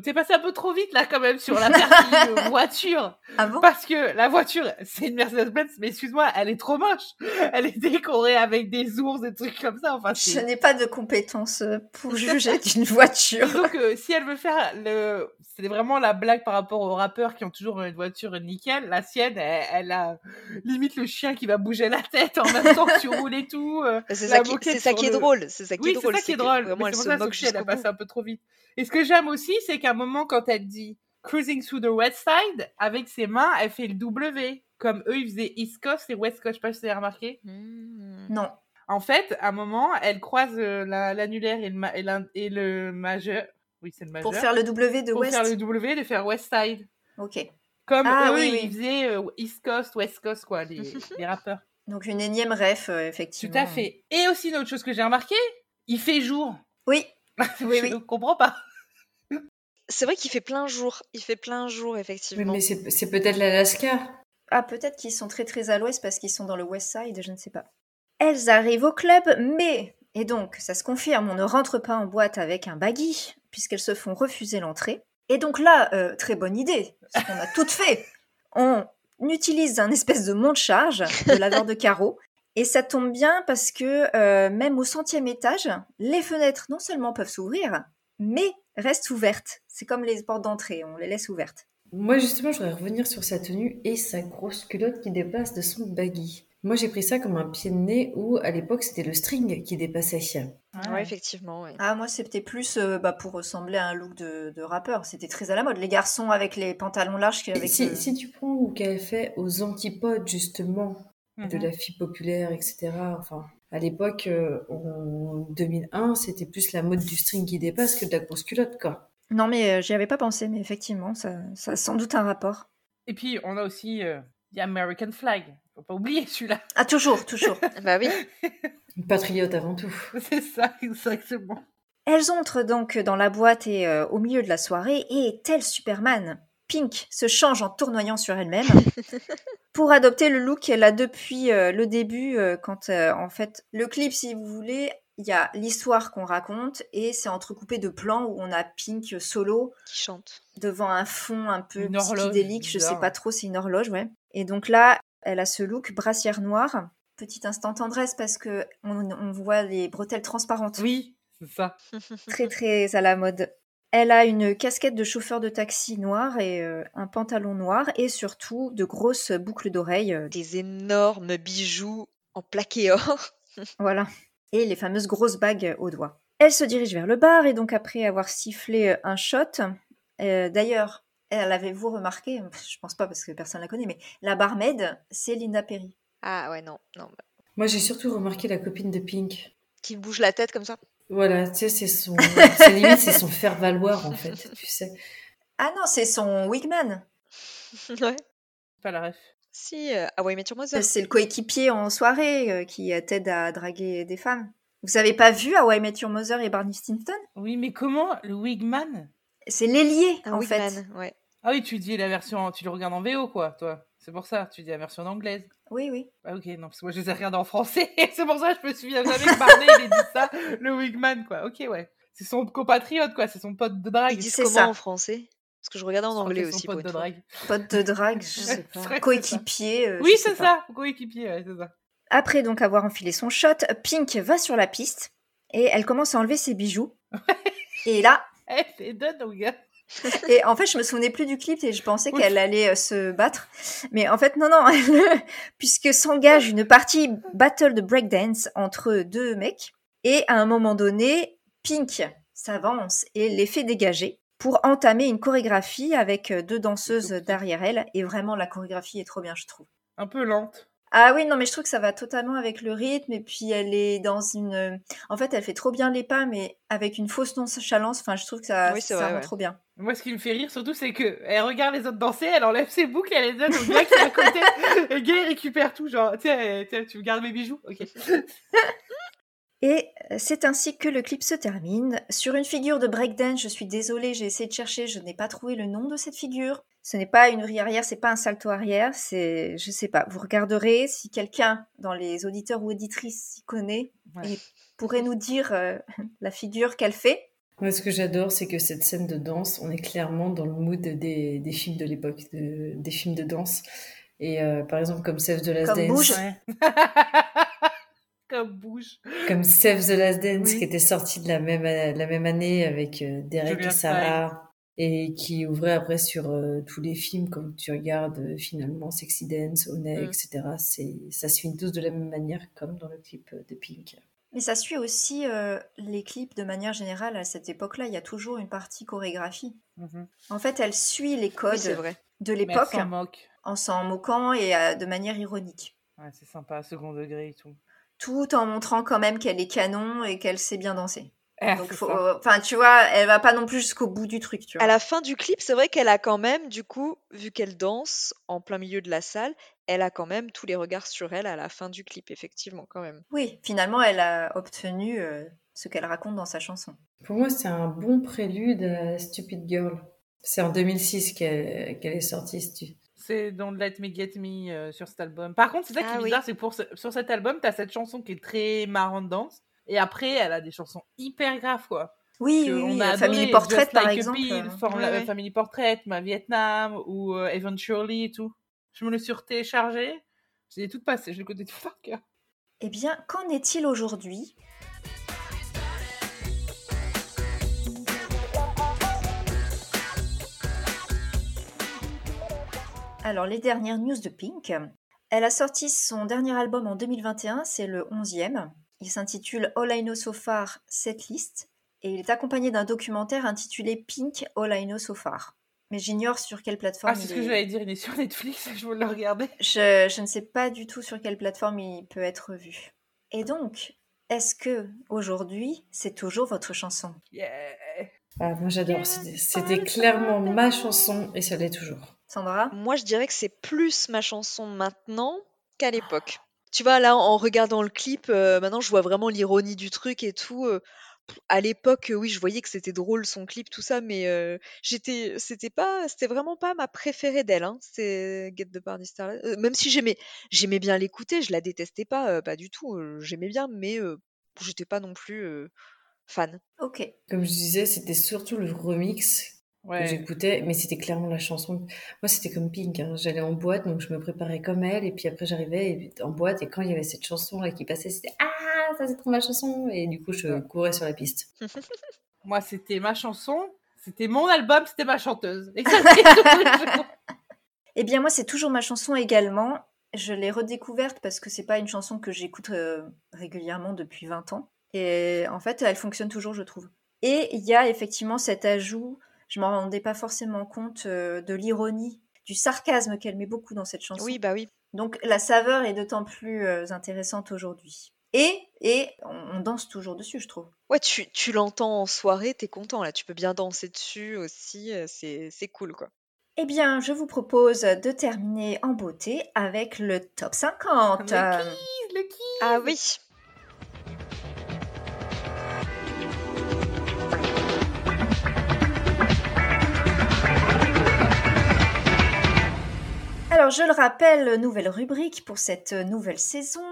Speaker 3: T'es passé un peu trop vite là quand même sur la *laughs* partie euh, voiture.
Speaker 1: Ah bon?
Speaker 3: Parce que la voiture, c'est une Mercedes-Benz, mais excuse-moi, elle est trop moche. Elle est décorée avec des ours, des trucs comme ça. Enfin,
Speaker 1: Je
Speaker 3: c'est...
Speaker 1: n'ai pas de compétences euh, pour juger *laughs* d'une voiture.
Speaker 3: Donc, euh, si elle veut faire le. C'est vraiment la blague par rapport aux rappeurs qui ont toujours une voiture nickel. La sienne, elle, elle a limite le chien qui va bouger la tête en même temps que tu roules et tout. euh,
Speaker 5: C'est ça, qui, c'est ça
Speaker 3: sur
Speaker 5: qui est
Speaker 3: le-
Speaker 5: drôle. C'est ça qui
Speaker 3: Oui,
Speaker 5: est
Speaker 3: c'est
Speaker 5: drôle.
Speaker 3: ça qui est drôle.
Speaker 5: Vraiment, elle
Speaker 3: c'est
Speaker 5: se moque
Speaker 3: elle a passé un peu trop vite. Et ce que j'aime aussi, c'est qu'à un moment, quand elle dit cruising through the west side, avec ses mains, elle fait le W, comme eux, ils faisaient East Coast et West Coast. Je sais pas si vous avez remarqué.
Speaker 5: Hmm.
Speaker 1: Non.
Speaker 3: En fait, à un moment, elle croise euh, la- l'annulaire et, le ma- et, l'un- et le majeur. Oui, c'est le majeur.
Speaker 1: Pour faire le W de
Speaker 3: Pour
Speaker 1: West.
Speaker 3: faire le W, de faire West Side.
Speaker 1: Ok.
Speaker 3: Comme
Speaker 1: Ah,
Speaker 3: eux,
Speaker 1: oui, oui.
Speaker 3: ils faisaient euh, East Coast, West Coast, quoi, les, *laughs* les rappeurs.
Speaker 1: Donc une énième ref, euh,
Speaker 3: Tout
Speaker 1: effectivement.
Speaker 3: à fait. Et aussi, une autre chose que j'ai remarqué, il fait jour.
Speaker 1: Oui. *laughs* Oui,
Speaker 3: Je
Speaker 1: oui.
Speaker 3: ne comprends pas.
Speaker 5: C'est vrai qu'il fait plein jour. Il fait plein jour, effectivement.
Speaker 4: mais c'est c'est peut-être l'Alaska.
Speaker 1: Ah, peut-être qu'ils sont très très à l'ouest parce qu'ils sont dans le West Side, je ne sais pas. Elles arrivent au club, mais... Et donc, ça se confirme, on ne rentre pas en boîte avec un baggy, puisqu'elles se font refuser l'entrée. Et donc là, euh, très bonne idée, ce qu'on a tout fait. On utilise un espèce de monte-charge, de laveur de carreaux, et ça tombe bien parce que euh, même au centième étage, les fenêtres non seulement peuvent s'ouvrir, mais restent ouvertes. C'est comme les portes d'entrée, on les laisse ouvertes.
Speaker 4: Moi, justement, je voudrais revenir sur sa tenue et sa grosse culotte qui dépasse de son baggy. Moi, j'ai pris ça comme un pied de nez où, à l'époque, c'était le string qui dépassait.
Speaker 5: Ouais, effectivement. ouais.
Speaker 1: Ah, moi, c'était plus euh, bah, pour ressembler à un look de, de rappeur. C'était très à la mode. Les garçons avec les pantalons larges. Avec
Speaker 4: si,
Speaker 1: le-
Speaker 4: si tu prends ce qu'elle fait aux antipodes, justement, de
Speaker 3: Mhm.
Speaker 4: la fille populaire, etc. Enfin, à l'époque, euh, en 2001, c'était plus la mode du string qui dépasse que de la grosse culotte, quoi.
Speaker 1: Non, mais euh, j'y avais pas pensé, mais effectivement, ça, ça a sans doute un rapport.
Speaker 3: Et puis, on a aussi euh, The American Flag. Faut pas oublier celui-là. *laughs*
Speaker 1: Ah, toujours, toujours. *laughs*
Speaker 5: Bah oui.
Speaker 4: Une *laughs* patriote avant tout.
Speaker 3: C'est ça, exactement.
Speaker 1: Elles entrent donc dans la boîte et euh, au milieu de la soirée, et tel Superman, Pink se change en tournoyant sur elle-même pour adopter le look qu'elle a depuis euh, le début, euh, quand euh, en fait le clip, si vous voulez, il y a l'histoire qu'on raconte et c'est entrecoupé de plans où on a Pink solo
Speaker 5: Qui chante.
Speaker 1: devant un fond un peu
Speaker 3: Une horloge
Speaker 1: psychédélique, je sais pas trop, c'est une horloge, ouais. Et donc là, elle a ce look brassière noire. Petit instant tendresse parce que on, on voit les bretelles transparentes
Speaker 3: Oui, c'est ça. *laughs*
Speaker 1: très très à la mode. Elle a une casquette de chauffeur de taxi noir et euh, un pantalon noir et surtout de grosses boucles d'oreilles. euh,
Speaker 5: Des énormes bijoux en plaqué or. *laughs*
Speaker 1: voilà. Et les fameuses grosses bagues aux doigts. Elle se dirige vers le bar et donc après avoir sifflé euh, un shot, euh, d'ailleurs, elle avait-vous remarqué, je pense pas parce que personne la connaît, mais la barmaid, c'est Linda Perry.
Speaker 5: Ah ouais, non. non. bah,
Speaker 4: Moi, j'ai surtout remarqué la copine de Pink.
Speaker 5: Qui bouge la tête comme ça.
Speaker 4: Voilà, tu sais, c'est son. c'est limite, c'est son faire-valoir, en fait, tu sais.
Speaker 1: Ah non, c'est son wigman. *laughs*
Speaker 5: ouais.
Speaker 3: Pas la ref.
Speaker 5: Si, euh, Hawaii Met Your Mother.
Speaker 1: C'est le coéquipier en soirée euh, qui euh, t'aide à draguer des femmes. Vous avez pas vu How I Met Your Mother et Barney Stinson?
Speaker 3: Oui, mais comment Le Wigman?
Speaker 1: C'est l'ailier, en fait.
Speaker 5: ouais.
Speaker 3: Ah oui, tu dis la version, tu le regardes en VO, quoi, toi. C'est pour ça, tu dis la version anglaise.
Speaker 1: Oui, oui.
Speaker 3: Ah ok, non, parce que moi je les ai regardés en français. *laughs* c'est pour ça que je me souviens jamais que Barney il dit ça, le Wigman, quoi. Ok, ouais. C'est son compatriote, quoi. C'est son pote de drague.
Speaker 5: Ils disent
Speaker 1: c'est
Speaker 5: comment
Speaker 1: ça.
Speaker 5: en français? Parce que je regardais en anglais
Speaker 3: que c'est son
Speaker 5: aussi.
Speaker 3: pote
Speaker 5: Pour
Speaker 3: de drague.
Speaker 1: Pote de drague, je *laughs* sais
Speaker 3: C'est
Speaker 1: pas. Coéquipier. euh,
Speaker 3: Oui, c'est ça. Coéquipier, ouais, c'est ça.
Speaker 1: Après donc avoir enfilé son shot, Pink va sur la piste et elle commence à enlever ses bijoux. *laughs* et là,
Speaker 3: c'est donne, mon gars. *laughs*
Speaker 1: et en fait, je me souvenais plus du clip et je pensais
Speaker 3: Oui.
Speaker 1: qu'elle allait euh, se battre. Mais en fait, non, non, elle- *laughs* puisque s'engage une partie battle de breakdance entre deux mecs. Et à un moment donné, Pink s'avance et les fait dégager pour entamer une chorégraphie avec euh, deux danseuses derrière elle. Et vraiment, la chorégraphie est trop bien, je trouve.
Speaker 3: Un peu lente.
Speaker 1: Ah oui, non, mais je trouve que ça va totalement avec le rythme. Et puis, elle est dans une. En fait, elle fait trop bien les pas, mais avec une fausse nonchalance. Enfin, je trouve que ça,
Speaker 5: Oui,
Speaker 1: ça
Speaker 5: vrai,
Speaker 1: rend
Speaker 5: ouais.
Speaker 1: trop bien.
Speaker 3: Moi, ce qui me fait rire surtout, c'est que elle regarde les autres danser, elle enlève ses boucles, elle les donne au gars qui est à côté. et le gars, il récupère tout. Genre, tiens, tiens, tu me gardes mes bijoux Ok. *laughs*
Speaker 1: Et c'est ainsi que le clip se termine. Sur une figure de breakdance, je suis désolée, j'ai essayé de chercher, je n'ai pas trouvé le nom de cette figure. Ce n'est pas une rue arrière, c'est pas un salto arrière, c'est, je sais pas, vous regarderez si quelqu'un dans les auditeurs ou auditrices s'y connaît
Speaker 3: Ouais.
Speaker 1: et pourrait nous dire euh, *laughs* la figure qu'elle fait.
Speaker 4: Moi, ce que j'adore, c'est que cette scène de danse, on est clairement dans le mood des, des films de l'époque, de- des films de danse. Et euh, par exemple, comme Save the Last
Speaker 1: Comme
Speaker 4: Dance,
Speaker 1: Bouge.
Speaker 3: Ouais. *laughs* Comme bouge.
Speaker 4: comme Save the Last Dance,
Speaker 3: Oui.
Speaker 4: qui était sorti de la même, la même année avec euh, Derek
Speaker 3: Julia
Speaker 4: et Sarah, et qui ouvrait après sur euh, tous les films, comme tu regardes euh, finalement Sexy Dance, Honey,
Speaker 5: Mm.
Speaker 4: etc. C'est, ça se finit tous de la même manière, comme dans le clip euh, de Pink.
Speaker 1: Mais ça suit aussi euh, les clips de manière générale à cette époque-là. Il y a toujours une partie chorégraphie.
Speaker 3: Mhm.
Speaker 1: En fait, elle suit les codes
Speaker 5: vrai.
Speaker 1: de l'époque en s'en moquant et euh, de manière ironique.
Speaker 3: Ouais, c'est sympa, second degré et tout.
Speaker 1: Tout en montrant quand même qu'elle est canon et qu'elle sait bien danser.
Speaker 3: Ah,
Speaker 1: Donc, faut- enfin, tu vois, elle va pas non plus jusqu'au bout du truc, tu vois.
Speaker 5: À la fin du clip, c'est vrai qu'elle a quand même, du coup, vu qu'elle danse en plein milieu de la salle, elle a quand même tous les regards sur elle à la fin du clip, effectivement, quand même.
Speaker 1: Oui, finalement, elle a obtenu euh, ce qu'elle raconte dans sa chanson.
Speaker 4: Pour moi, c'est un bon prélude à Stupid Girl. C'est en 2006 qu'elle est sortie. Stu-
Speaker 3: C'est dans Let Me Get Me euh, sur cet album. Par contre, c'est ça qui
Speaker 5: Ah
Speaker 3: est
Speaker 5: oui.
Speaker 3: bizarre, c'est pour ce- sur cet album, t'as cette chanson qui est très marrante danse, et après, elle a des chansons hyper graves, quoi.
Speaker 1: Oui, oui, oui.
Speaker 3: a
Speaker 1: euh, Family
Speaker 3: adoré,
Speaker 1: Portrait, par
Speaker 3: a
Speaker 1: exemple.
Speaker 3: Pill,
Speaker 1: euh,
Speaker 3: Form-
Speaker 5: Ouais, ouais.
Speaker 3: Family Portrait, Ma Vietnam, ou euh, Eventually et tout. Je me le suis téléchargé, j'ai tout passé, je le connais *laughs* tout par cœur.
Speaker 1: Eh bien, qu'en est-il aujourd'hui? Alors, les dernières news de Pink. Elle a sorti son dernier album en 2021, c'est le 11e. Il s'intitule All I Know So Far Setlist et il est accompagné d'un documentaire intitulé Pink All I Know So Far. Mais j'ignore sur quelle plateforme
Speaker 3: Ah, c'est ce que
Speaker 1: est.
Speaker 3: j'allais dire, il est sur Netflix, *laughs* je veux le regarder.
Speaker 1: Je, je ne sais pas du tout sur quelle plateforme il peut être vu. Et donc, est-ce que aujourd'hui, c'est toujours votre chanson?
Speaker 3: Yeah.
Speaker 4: Ah, moi, j'adore. C'était c'était clairement ma chanson et ça l'est toujours.
Speaker 1: Sandra?
Speaker 5: Moi, je dirais que c'est plus ma chanson maintenant qu'à l'époque. Tu vois, là, en regardant le clip, euh, maintenant, je vois vraiment l'ironie du truc et tout. euh, à l'époque, euh, oui, je voyais que c'était drôle son clip, tout ça, mais euh, j'étais, c'était pas, c'était vraiment pas ma préférée d'elle. Hein, c'est Get the Party Started. Euh, même si j'aimais, j'aimais bien l'écouter, je la détestais pas, euh, pas du tout. euh, j'aimais bien, mais euh, j'étais pas non plus euh, fan.
Speaker 1: Ok.
Speaker 4: Comme je disais, c'était surtout le remix
Speaker 3: Ouais.
Speaker 4: j'écoutais, mais c'était clairement la chanson. Moi, c'était comme Pink. hein. J'allais en boîte, donc je me préparais comme elle, et puis après j'arrivais en boîte, et quand il y avait cette chanson là qui passait, c'était Ah, ça c'est trop ma chanson, et du coup je courais sur la piste. *laughs*
Speaker 3: Moi, c'était ma chanson, c'était mon album, c'était ma chanteuse. *laughs* Et ça. *laughs*
Speaker 1: Eh bien, moi, c'est toujours ma chanson également. Je l'ai redécouverte parce que c'est pas une chanson que j'écoute euh, régulièrement depuis 20 ans. Et en fait, elle fonctionne toujours, je trouve. Et il y a effectivement cet ajout, je m'en rendais pas forcément compte, euh, de l'ironie, du sarcasme qu'elle met beaucoup dans cette chanson.
Speaker 5: Oui, bah oui.
Speaker 1: Donc la saveur est d'autant plus euh, intéressante aujourd'hui. Et, et on, danse toujours dessus, je trouve.
Speaker 5: Ouais, tu, tu l'entends en soirée, t'es content là, tu peux bien danser dessus aussi, euh, c'est, c'est cool quoi.
Speaker 1: Eh bien, je vous propose de terminer en beauté avec le top 50.
Speaker 3: Le
Speaker 1: Euh,
Speaker 3: le qui
Speaker 5: Ah oui,
Speaker 1: Alors, je le rappelle, nouvelle rubrique pour cette nouvelle saison.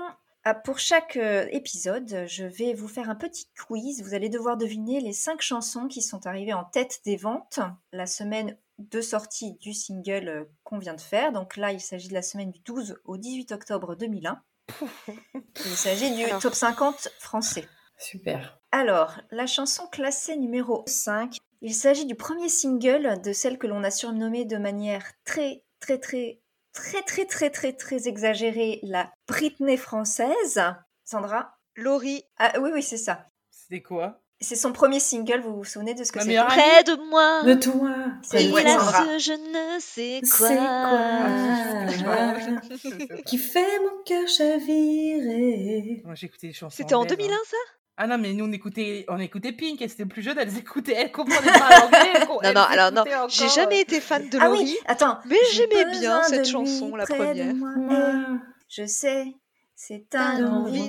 Speaker 1: Ah, Pour chaque euh, épisode, je vais vous faire un petit quiz. Vous allez devoir deviner les cinq chansons qui sont arrivées en tête des ventes la semaine de sortie du single euh, qu'on vient de faire. Donc là, il s'agit de la semaine du 12 au 18 octobre 2001. *laughs* Il s'agit du
Speaker 5: Alors.
Speaker 1: top 50 français.
Speaker 4: Super.
Speaker 1: Alors, la chanson classée numéro 5, il s'agit du premier single de celle que l'on a surnommée de manière très, très, très, très, très, très, très, très exagérée la Britney française. Sandra?
Speaker 5: Laurie,
Speaker 1: Ah oui, oui, c'est ça.
Speaker 3: C'était quoi?
Speaker 1: C'est son premier single, vous vous souvenez de ce que c'est?
Speaker 5: près de moi,
Speaker 4: De toi.
Speaker 1: C'est
Speaker 5: il a ce je ne sais quoi.
Speaker 4: quoi *laughs* Qui fait mon cœur chavirer.
Speaker 3: Moi, j'écoutais les chansons.
Speaker 5: C'était en
Speaker 3: anglaises,
Speaker 5: 2001
Speaker 3: hein.
Speaker 5: ça?
Speaker 3: Ah non, mais nous, on écoutait, on écoutait Pink, elles étaient plus jeunes, elles écoutaient, elles comprenaient pas l'anglais. *laughs*
Speaker 5: Non, non, alors non, j'ai jamais été fan de
Speaker 1: Ah
Speaker 5: Laurie.
Speaker 1: oui, attends.
Speaker 5: Mais
Speaker 1: J'ai
Speaker 5: j'aimais bien cette chanson, la première.
Speaker 1: Moi. Eh, je sais, c'est un
Speaker 5: envie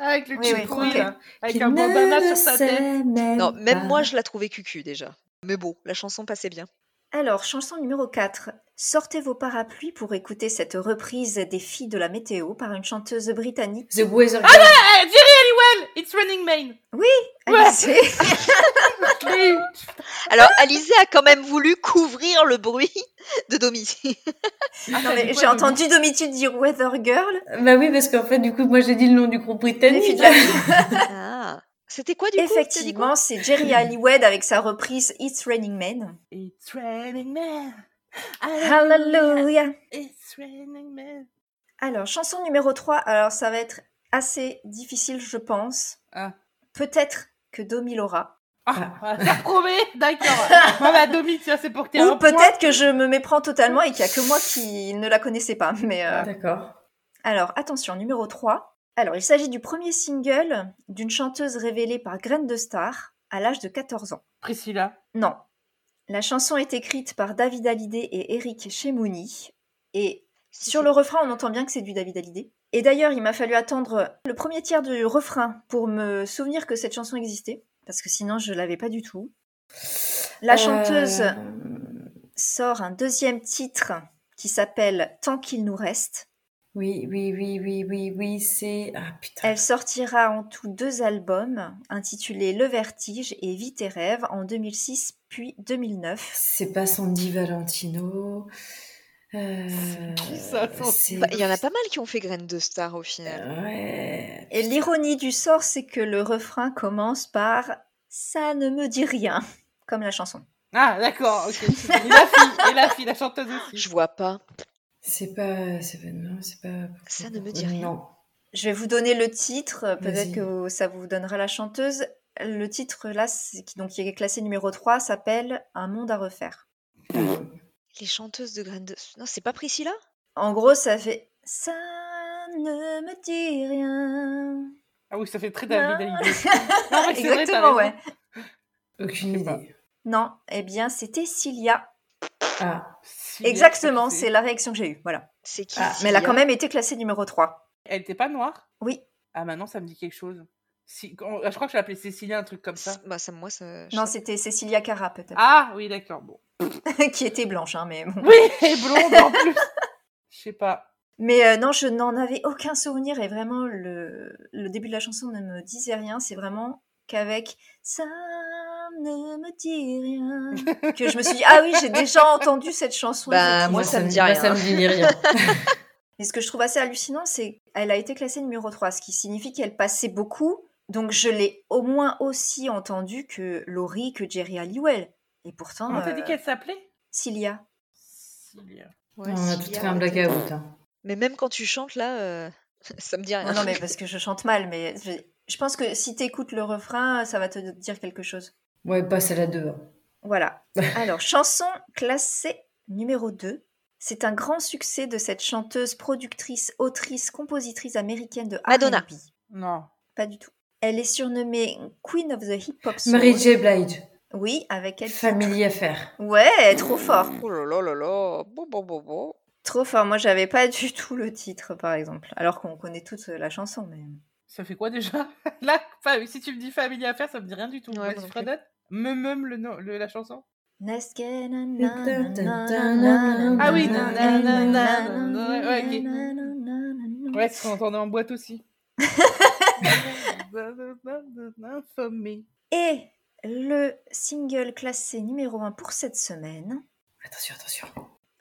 Speaker 3: Avec le
Speaker 1: Oui, oui,
Speaker 3: bruit,
Speaker 1: ok.
Speaker 3: là, avec
Speaker 4: Qui
Speaker 3: un bandana sur sa tête.
Speaker 5: Non, même moi je la trouvais cucu déjà. Mais bon, la chanson passait bien.
Speaker 1: Alors, chanson numéro 4. Sortez vos parapluies pour écouter cette reprise des filles de la météo par une chanteuse britannique.
Speaker 4: The Weather Girl.
Speaker 3: Eh, Jerry Halliwell, It's Running Man. *laughs* Oui.
Speaker 5: Alors, Alizé a quand même voulu couvrir le bruit de
Speaker 3: dit quoi,
Speaker 1: j'ai entendu Domitude dire Weather Girl.
Speaker 4: Bah oui, parce qu'en fait, du coup, moi j'ai dit le nom du groupe
Speaker 1: Les filles
Speaker 4: britannique.
Speaker 1: de la- *laughs*
Speaker 5: Ah, c'était quoi du coup
Speaker 1: Effectivement, c'est Jerry *clears throat* Halliwell avec sa reprise It's Raining Men.
Speaker 3: It's Raining Man.
Speaker 1: Hallelujah.
Speaker 3: It's Raining Man.
Speaker 1: Alors, chanson numéro 3. Alors, ça va être assez difficile, je pense.
Speaker 3: Ah.
Speaker 1: Peut-être que Domi l'aura.
Speaker 3: Ah, ah, ça promet, d'accord. *laughs* Moi, ma Domi, tiens, c'est pour que
Speaker 1: Ou peut-être que je me méprends totalement et qu'il n'y a que moi qui ne la connaissais pas. Mais euh,
Speaker 4: D'accord.
Speaker 1: Alors, attention, numéro 3. Alors, il s'agit du premier single d'une chanteuse révélée par Graine de Star à l'âge de 14 ans.
Speaker 3: Priscilla.
Speaker 1: Non. La chanson est écrite par David Hallyday et Eric Chemouni. Et sur le refrain, on entend bien que c'est du David Hallyday. Et d'ailleurs, il m'a fallu attendre le premier tiers du refrain pour me souvenir que cette chanson existait. Parce que sinon, je l'avais pas du tout. La chanteuse
Speaker 4: Euh,
Speaker 1: sort un deuxième titre qui s'appelle Tant qu'il nous reste.
Speaker 4: Oui, oui, oui, oui, oui, oui, c'est. Ah putain.
Speaker 1: Elle sortira en tout deux albums intitulés Le Vertige et Vie tes rêves en 2006 puis 2009.
Speaker 4: C'est pas Sandy Valentino. Euh,
Speaker 5: Bah, Il y en a pas mal qui ont fait Graine de Star au final.
Speaker 4: Ouais.
Speaker 1: Et l'ironie du sort, c'est que le refrain commence par Ça ne me dit rien, comme la chanson.
Speaker 3: Ah, d'accord, ok. Et la fille, et la fille, la chanteuse aussi.
Speaker 5: Je vois pas.
Speaker 4: C'est pas. C'est pas. Non, c'est pas.
Speaker 5: Ça ne me dit rien.
Speaker 4: Non.
Speaker 1: Je vais vous donner le titre, peut-être
Speaker 4: Vas-y.
Speaker 1: que ça vous donnera la chanteuse. Le titre là, qui, donc, qui est classé numéro 3, s'appelle Un monde à refaire.
Speaker 5: Les chanteuses de Graine de... Non, c'est pas Priscilla?
Speaker 1: En gros, ça fait Ça ne me dit rien.
Speaker 3: Ah oui, ça fait très David Hallyday. Vrai, *laughs*
Speaker 1: Exactement,
Speaker 3: raison.
Speaker 1: ouais.
Speaker 4: Aucune idée.
Speaker 1: Non, eh bien, c'était Cilia.
Speaker 4: Ah.
Speaker 3: Si,
Speaker 1: Exactement, c'est la réaction que j'ai eue. Voilà.
Speaker 5: C'est qui
Speaker 1: Ah, mais elle a quand même été classée numéro 3.
Speaker 3: Elle était pas noire?
Speaker 1: Oui.
Speaker 3: Ah, maintenant, ça me dit quelque chose. Si... quand- Je crois que je l'appelais Cécilia, un truc comme ça.
Speaker 5: Bah, ça, moi, ça...
Speaker 1: Non, c'était Cécilia Cara, peut-être.
Speaker 3: Ah, oui, d'accord, bon. *laughs*
Speaker 1: qui était blanche, hein, mais bon.
Speaker 3: Oui, et blonde en plus. Je sais pas.
Speaker 1: Mais euh, non, je n'en avais aucun souvenir et vraiment, le, le début de la chanson ne me disait rien. C'est vraiment qu'avec ça ne me dit rien *laughs* que je me suis dit, ah oui, j'ai déjà entendu cette chanson.
Speaker 5: Bah, moi, ça me dit
Speaker 4: moi,
Speaker 5: rien.
Speaker 4: ça me dit rien. *laughs*
Speaker 1: Et ce que je trouve assez hallucinant, c'est qu'elle a été classée numéro 3, ce qui signifie qu'elle passait beaucoup. Donc je l'ai au moins aussi entendue que Laurie, que Jerry Halliwell. Et pourtant,
Speaker 3: Comment t'as dit
Speaker 1: euh,
Speaker 3: qu'elle s'appelait?
Speaker 1: Cilia.
Speaker 3: Cilia.
Speaker 5: Ouais,
Speaker 4: On a tout fait un blackout. Hein.
Speaker 5: Mais même quand tu chantes là, euh, *laughs* ça me dit rien.
Speaker 1: Non, non, mais parce que je chante mal, mais je, je pense que si t'écoutes le refrain, ça va te dire quelque chose.
Speaker 4: Ouais, passe à la 2. hein.
Speaker 1: Voilà. *laughs* Alors, chanson classée numéro 2. C'est un grand succès de cette chanteuse, productrice, autrice, compositrice américaine de
Speaker 5: Madonna.
Speaker 1: R&B.
Speaker 3: Non.
Speaker 1: Pas du tout. Elle est surnommée Queen of the Hip Hop Soul.
Speaker 4: Mary J. Blige.
Speaker 1: Oui, avec elle.
Speaker 4: Family Affair.
Speaker 1: Ouais, trop fort.
Speaker 5: Oh là là là là. Bon, bon, bon, bon.
Speaker 1: Trop fort. Moi, j'avais pas du tout le titre, par exemple. Alors qu'on connaît toute la chanson, mais.
Speaker 3: Ça fait quoi déjà? *laughs* Là, si tu me dis Family Affair, ça me dit rien du tout.
Speaker 5: Ouais.
Speaker 3: Fredette Me meum le, nom- le- la chanson Ah oui, ouais, ok. Ouais, qu'on entendait en boîte aussi.
Speaker 1: Et le single classé numéro 1 pour cette semaine.
Speaker 4: Attention, attention.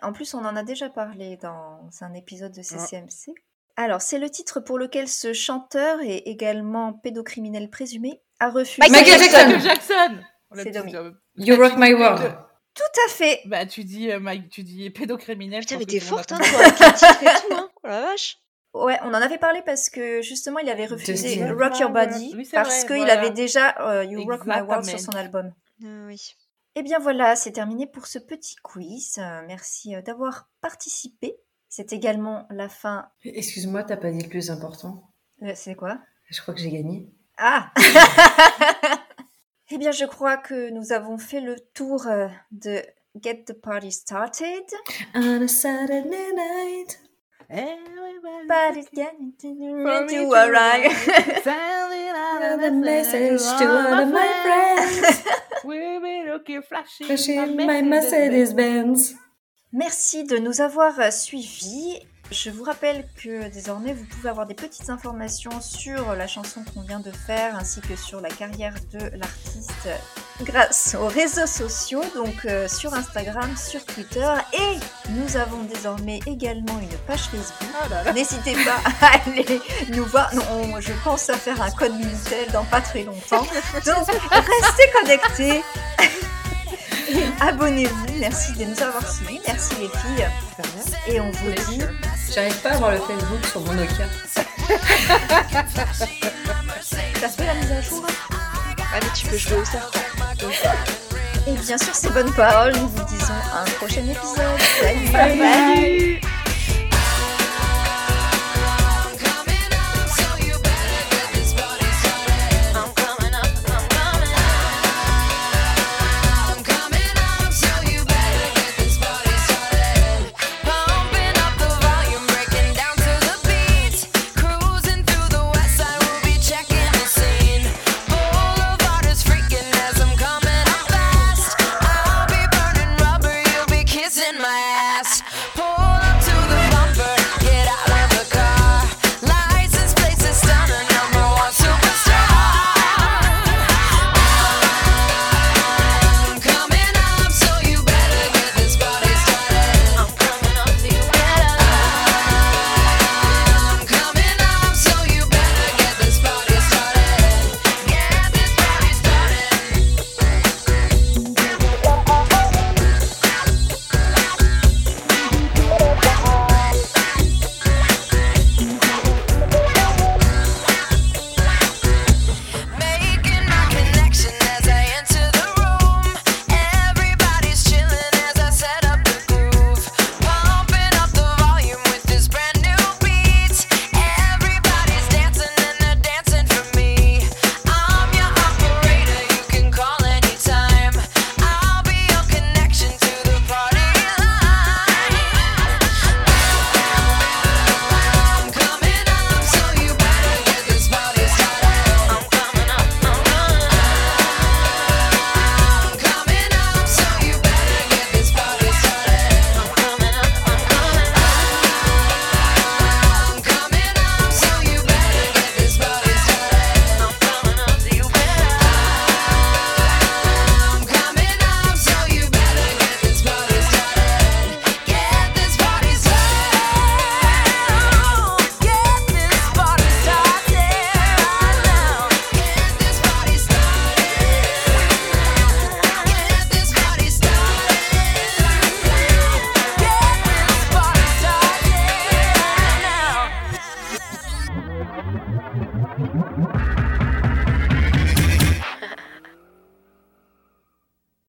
Speaker 1: En plus, on en a déjà parlé dans un épisode de CCMC. Alors, c'est le titre pour lequel ce chanteur et également pédocriminel présumé a refusé.
Speaker 4: Michael Jackson.
Speaker 1: C'est
Speaker 3: dit,
Speaker 1: Domi.
Speaker 4: You Rock My World.
Speaker 1: Tout à fait.
Speaker 3: Bah, tu dis, euh, Mike, tu dis pédocriminel.
Speaker 5: Putain, mais t'es forte, hein, toi, titres et tout, hein. Oh la vache.
Speaker 1: Ouais, on en avait parlé parce que justement, il avait refusé. Rock Your Body
Speaker 3: Oui, c'est
Speaker 1: parce qu'il
Speaker 3: voilà.
Speaker 1: avait déjà euh, You Rock My World sur son album.
Speaker 5: Ah oui.
Speaker 1: Eh bien voilà, c'est terminé pour ce petit quiz. Euh, merci d'avoir participé. C'est également la fin.
Speaker 4: Excuse-moi, t'as pas dit le plus important?
Speaker 1: C'est quoi?
Speaker 4: Je crois que j'ai gagné.
Speaker 1: Ah *laughs* Eh bien, je crois que nous avons fait le tour euh, de Get the Party Started.
Speaker 4: On a Saturday night.
Speaker 3: Everybody
Speaker 1: But it's getting to to alright.
Speaker 3: Sending out a
Speaker 4: message to
Speaker 3: all
Speaker 4: of my friends. *laughs*
Speaker 3: We will look you flashing,
Speaker 4: Flashing
Speaker 3: my
Speaker 4: my Mercedes Benz.
Speaker 1: Merci de nous avoir euh, suivis. Je vous rappelle que désormais vous pouvez avoir des petites informations sur la chanson qu'on vient de faire ainsi que sur la carrière de l'artiste grâce aux réseaux sociaux, donc euh, sur Instagram, sur Twitter et nous avons désormais également une page Facebook.
Speaker 3: Oh là.
Speaker 1: N'hésitez pas *laughs* à aller nous voir. Non, on- je pense à faire un code Minitel dans pas très longtemps. *laughs* Donc restez connectés. *laughs* *laughs* Abonnez-vous. Merci de nous avoir suivis. Merci les filles. Et on vous dit
Speaker 4: J'arrive pas à voir le Facebook sur mon Nokia. *laughs*
Speaker 1: Ça fait la mise à jour
Speaker 5: Ah mais tu peux jouer au serpent.
Speaker 1: Et bien sûr, ces bonnes paroles, nous vous disons à un prochain épisode. Salut
Speaker 3: Salut